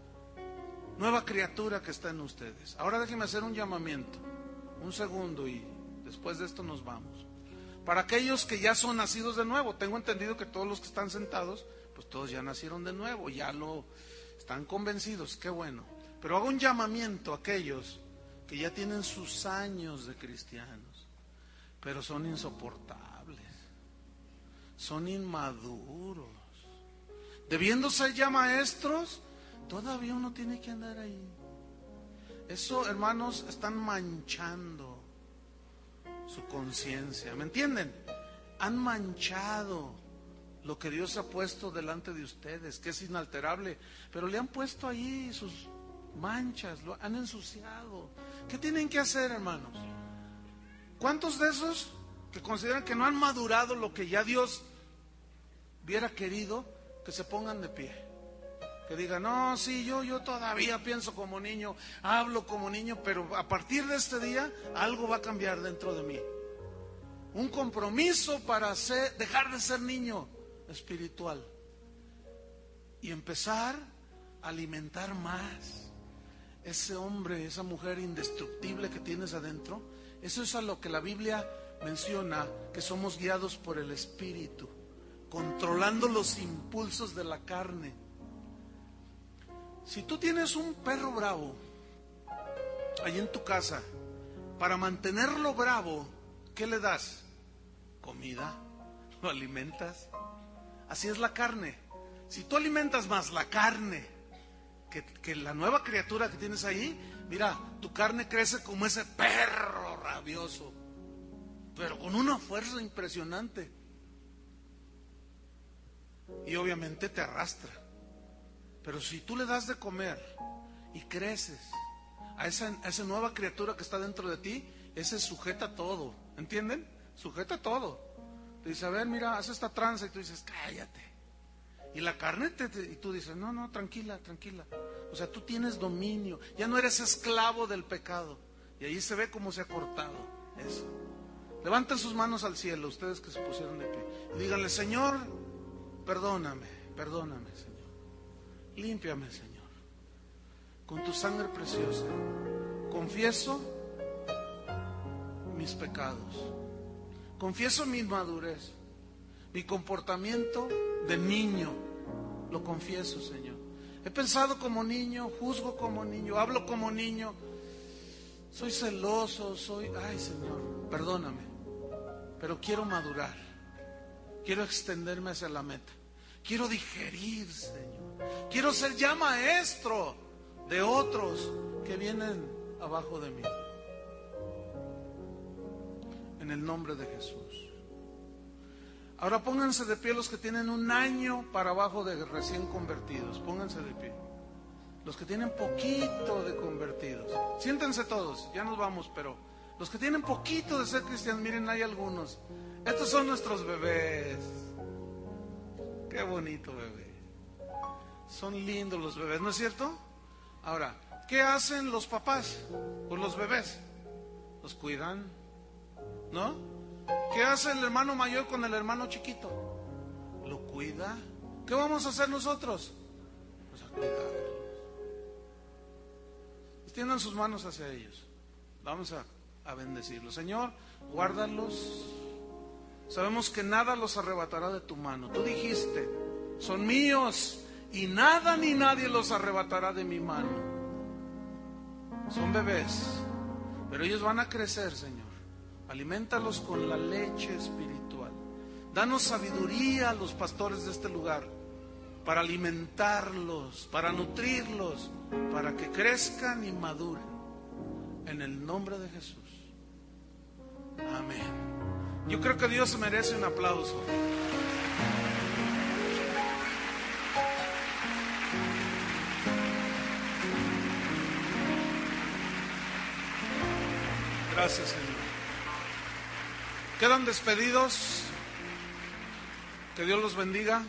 nueva criatura que está en ustedes. Ahora déjenme hacer un llamamiento. Un segundo y después de esto nos vamos. Para aquellos que ya son nacidos de nuevo, tengo entendido que todos los que están sentados, pues todos ya nacieron de nuevo, ya lo están convencidos, qué bueno. Pero hago un llamamiento a aquellos que ya tienen sus años de cristianos, pero son insoportables, son inmaduros. Debiendo ser ya maestros, todavía uno tiene que andar ahí. Eso, hermanos, están manchando su conciencia. ¿Me entienden? Han manchado lo que Dios ha puesto delante de ustedes, que es inalterable, pero le han puesto ahí sus manchas, lo han ensuciado. ¿Qué tienen que hacer, hermanos? ¿Cuántos de esos que consideran que no han madurado lo que ya Dios hubiera querido, que se pongan de pie. Que digan, no, sí, yo, yo todavía pienso como niño, hablo como niño, pero a partir de este día algo va a cambiar dentro de mí. Un compromiso para dejar de ser niño espiritual y empezar a alimentar más ese hombre, esa mujer indestructible que tienes adentro. Eso es a lo que la Biblia menciona, que somos guiados por el Espíritu, controlando los impulsos de la carne. Si tú tienes un perro bravo ahí en tu casa, para mantenerlo bravo, ¿qué le das? Comida, lo alimentas. Así es la carne. Si tú alimentas más la carne que, la nueva criatura que tienes ahí, mira, tu carne crece como ese perro rabioso, pero con una fuerza impresionante. Y obviamente te arrastra. Pero si tú le das de comer y creces a esa, a esa nueva criatura que está dentro de ti, ese sujeta todo. ¿Entienden? Sujeta todo. Te dice, a ver, mira, haz esta tranza y tú dices, cállate. Y la carne, te, y tú dices, no, no, tranquila, tranquila. O sea, tú tienes dominio, ya no eres esclavo del pecado. Y ahí se ve cómo se ha cortado eso. Levanten sus manos al cielo, ustedes que se pusieron de pie. Y díganle, Señor, perdóname, perdóname, Señor. Límpiame, Señor. Con tu sangre preciosa. Confieso mis pecados. Confieso mi inmadurez, mi comportamiento de niño lo confieso, Señor. He pensado como niño, juzgo como niño, hablo como niño. Soy celoso, soy... Ay, Señor, perdóname. Pero quiero madurar. Quiero extenderme hacia la meta. Quiero digerir, Señor. Quiero ser ya maestro de otros que vienen abajo de mí. En el nombre de Jesús. Ahora pónganse de pie los que tienen un año para abajo de recién convertidos. Pónganse de pie. Los que tienen poquito de convertidos. Siéntense todos, ya nos vamos, pero los que tienen poquito de ser cristianos, miren, hay algunos. Estos son nuestros bebés. Qué bonito bebé. Son lindos los bebés, ¿no es cierto? Ahora, ¿qué hacen los papás con los bebés? Los cuidan, ¿no? ¿Qué hace el hermano mayor con el hermano chiquito? Lo cuida. ¿Qué vamos a hacer nosotros? Pues a cuidarlos. Extiendan sus manos hacia ellos. Vamos a, a bendecirlos. Señor, guárdalos. Sabemos que nada los arrebatará de tu mano. Tú dijiste, son míos y nada ni nadie los arrebatará de mi mano. Son bebés, pero ellos van a crecer, Señor. Alimentalos con la leche espiritual. Danos sabiduría a los pastores de este lugar para alimentarlos, para nutrirlos, para que crezcan y maduren. En el nombre de Jesús. Amén. Yo creo que Dios merece un aplauso. Gracias, Señor. Quedan despedidos. Que Dios los bendiga.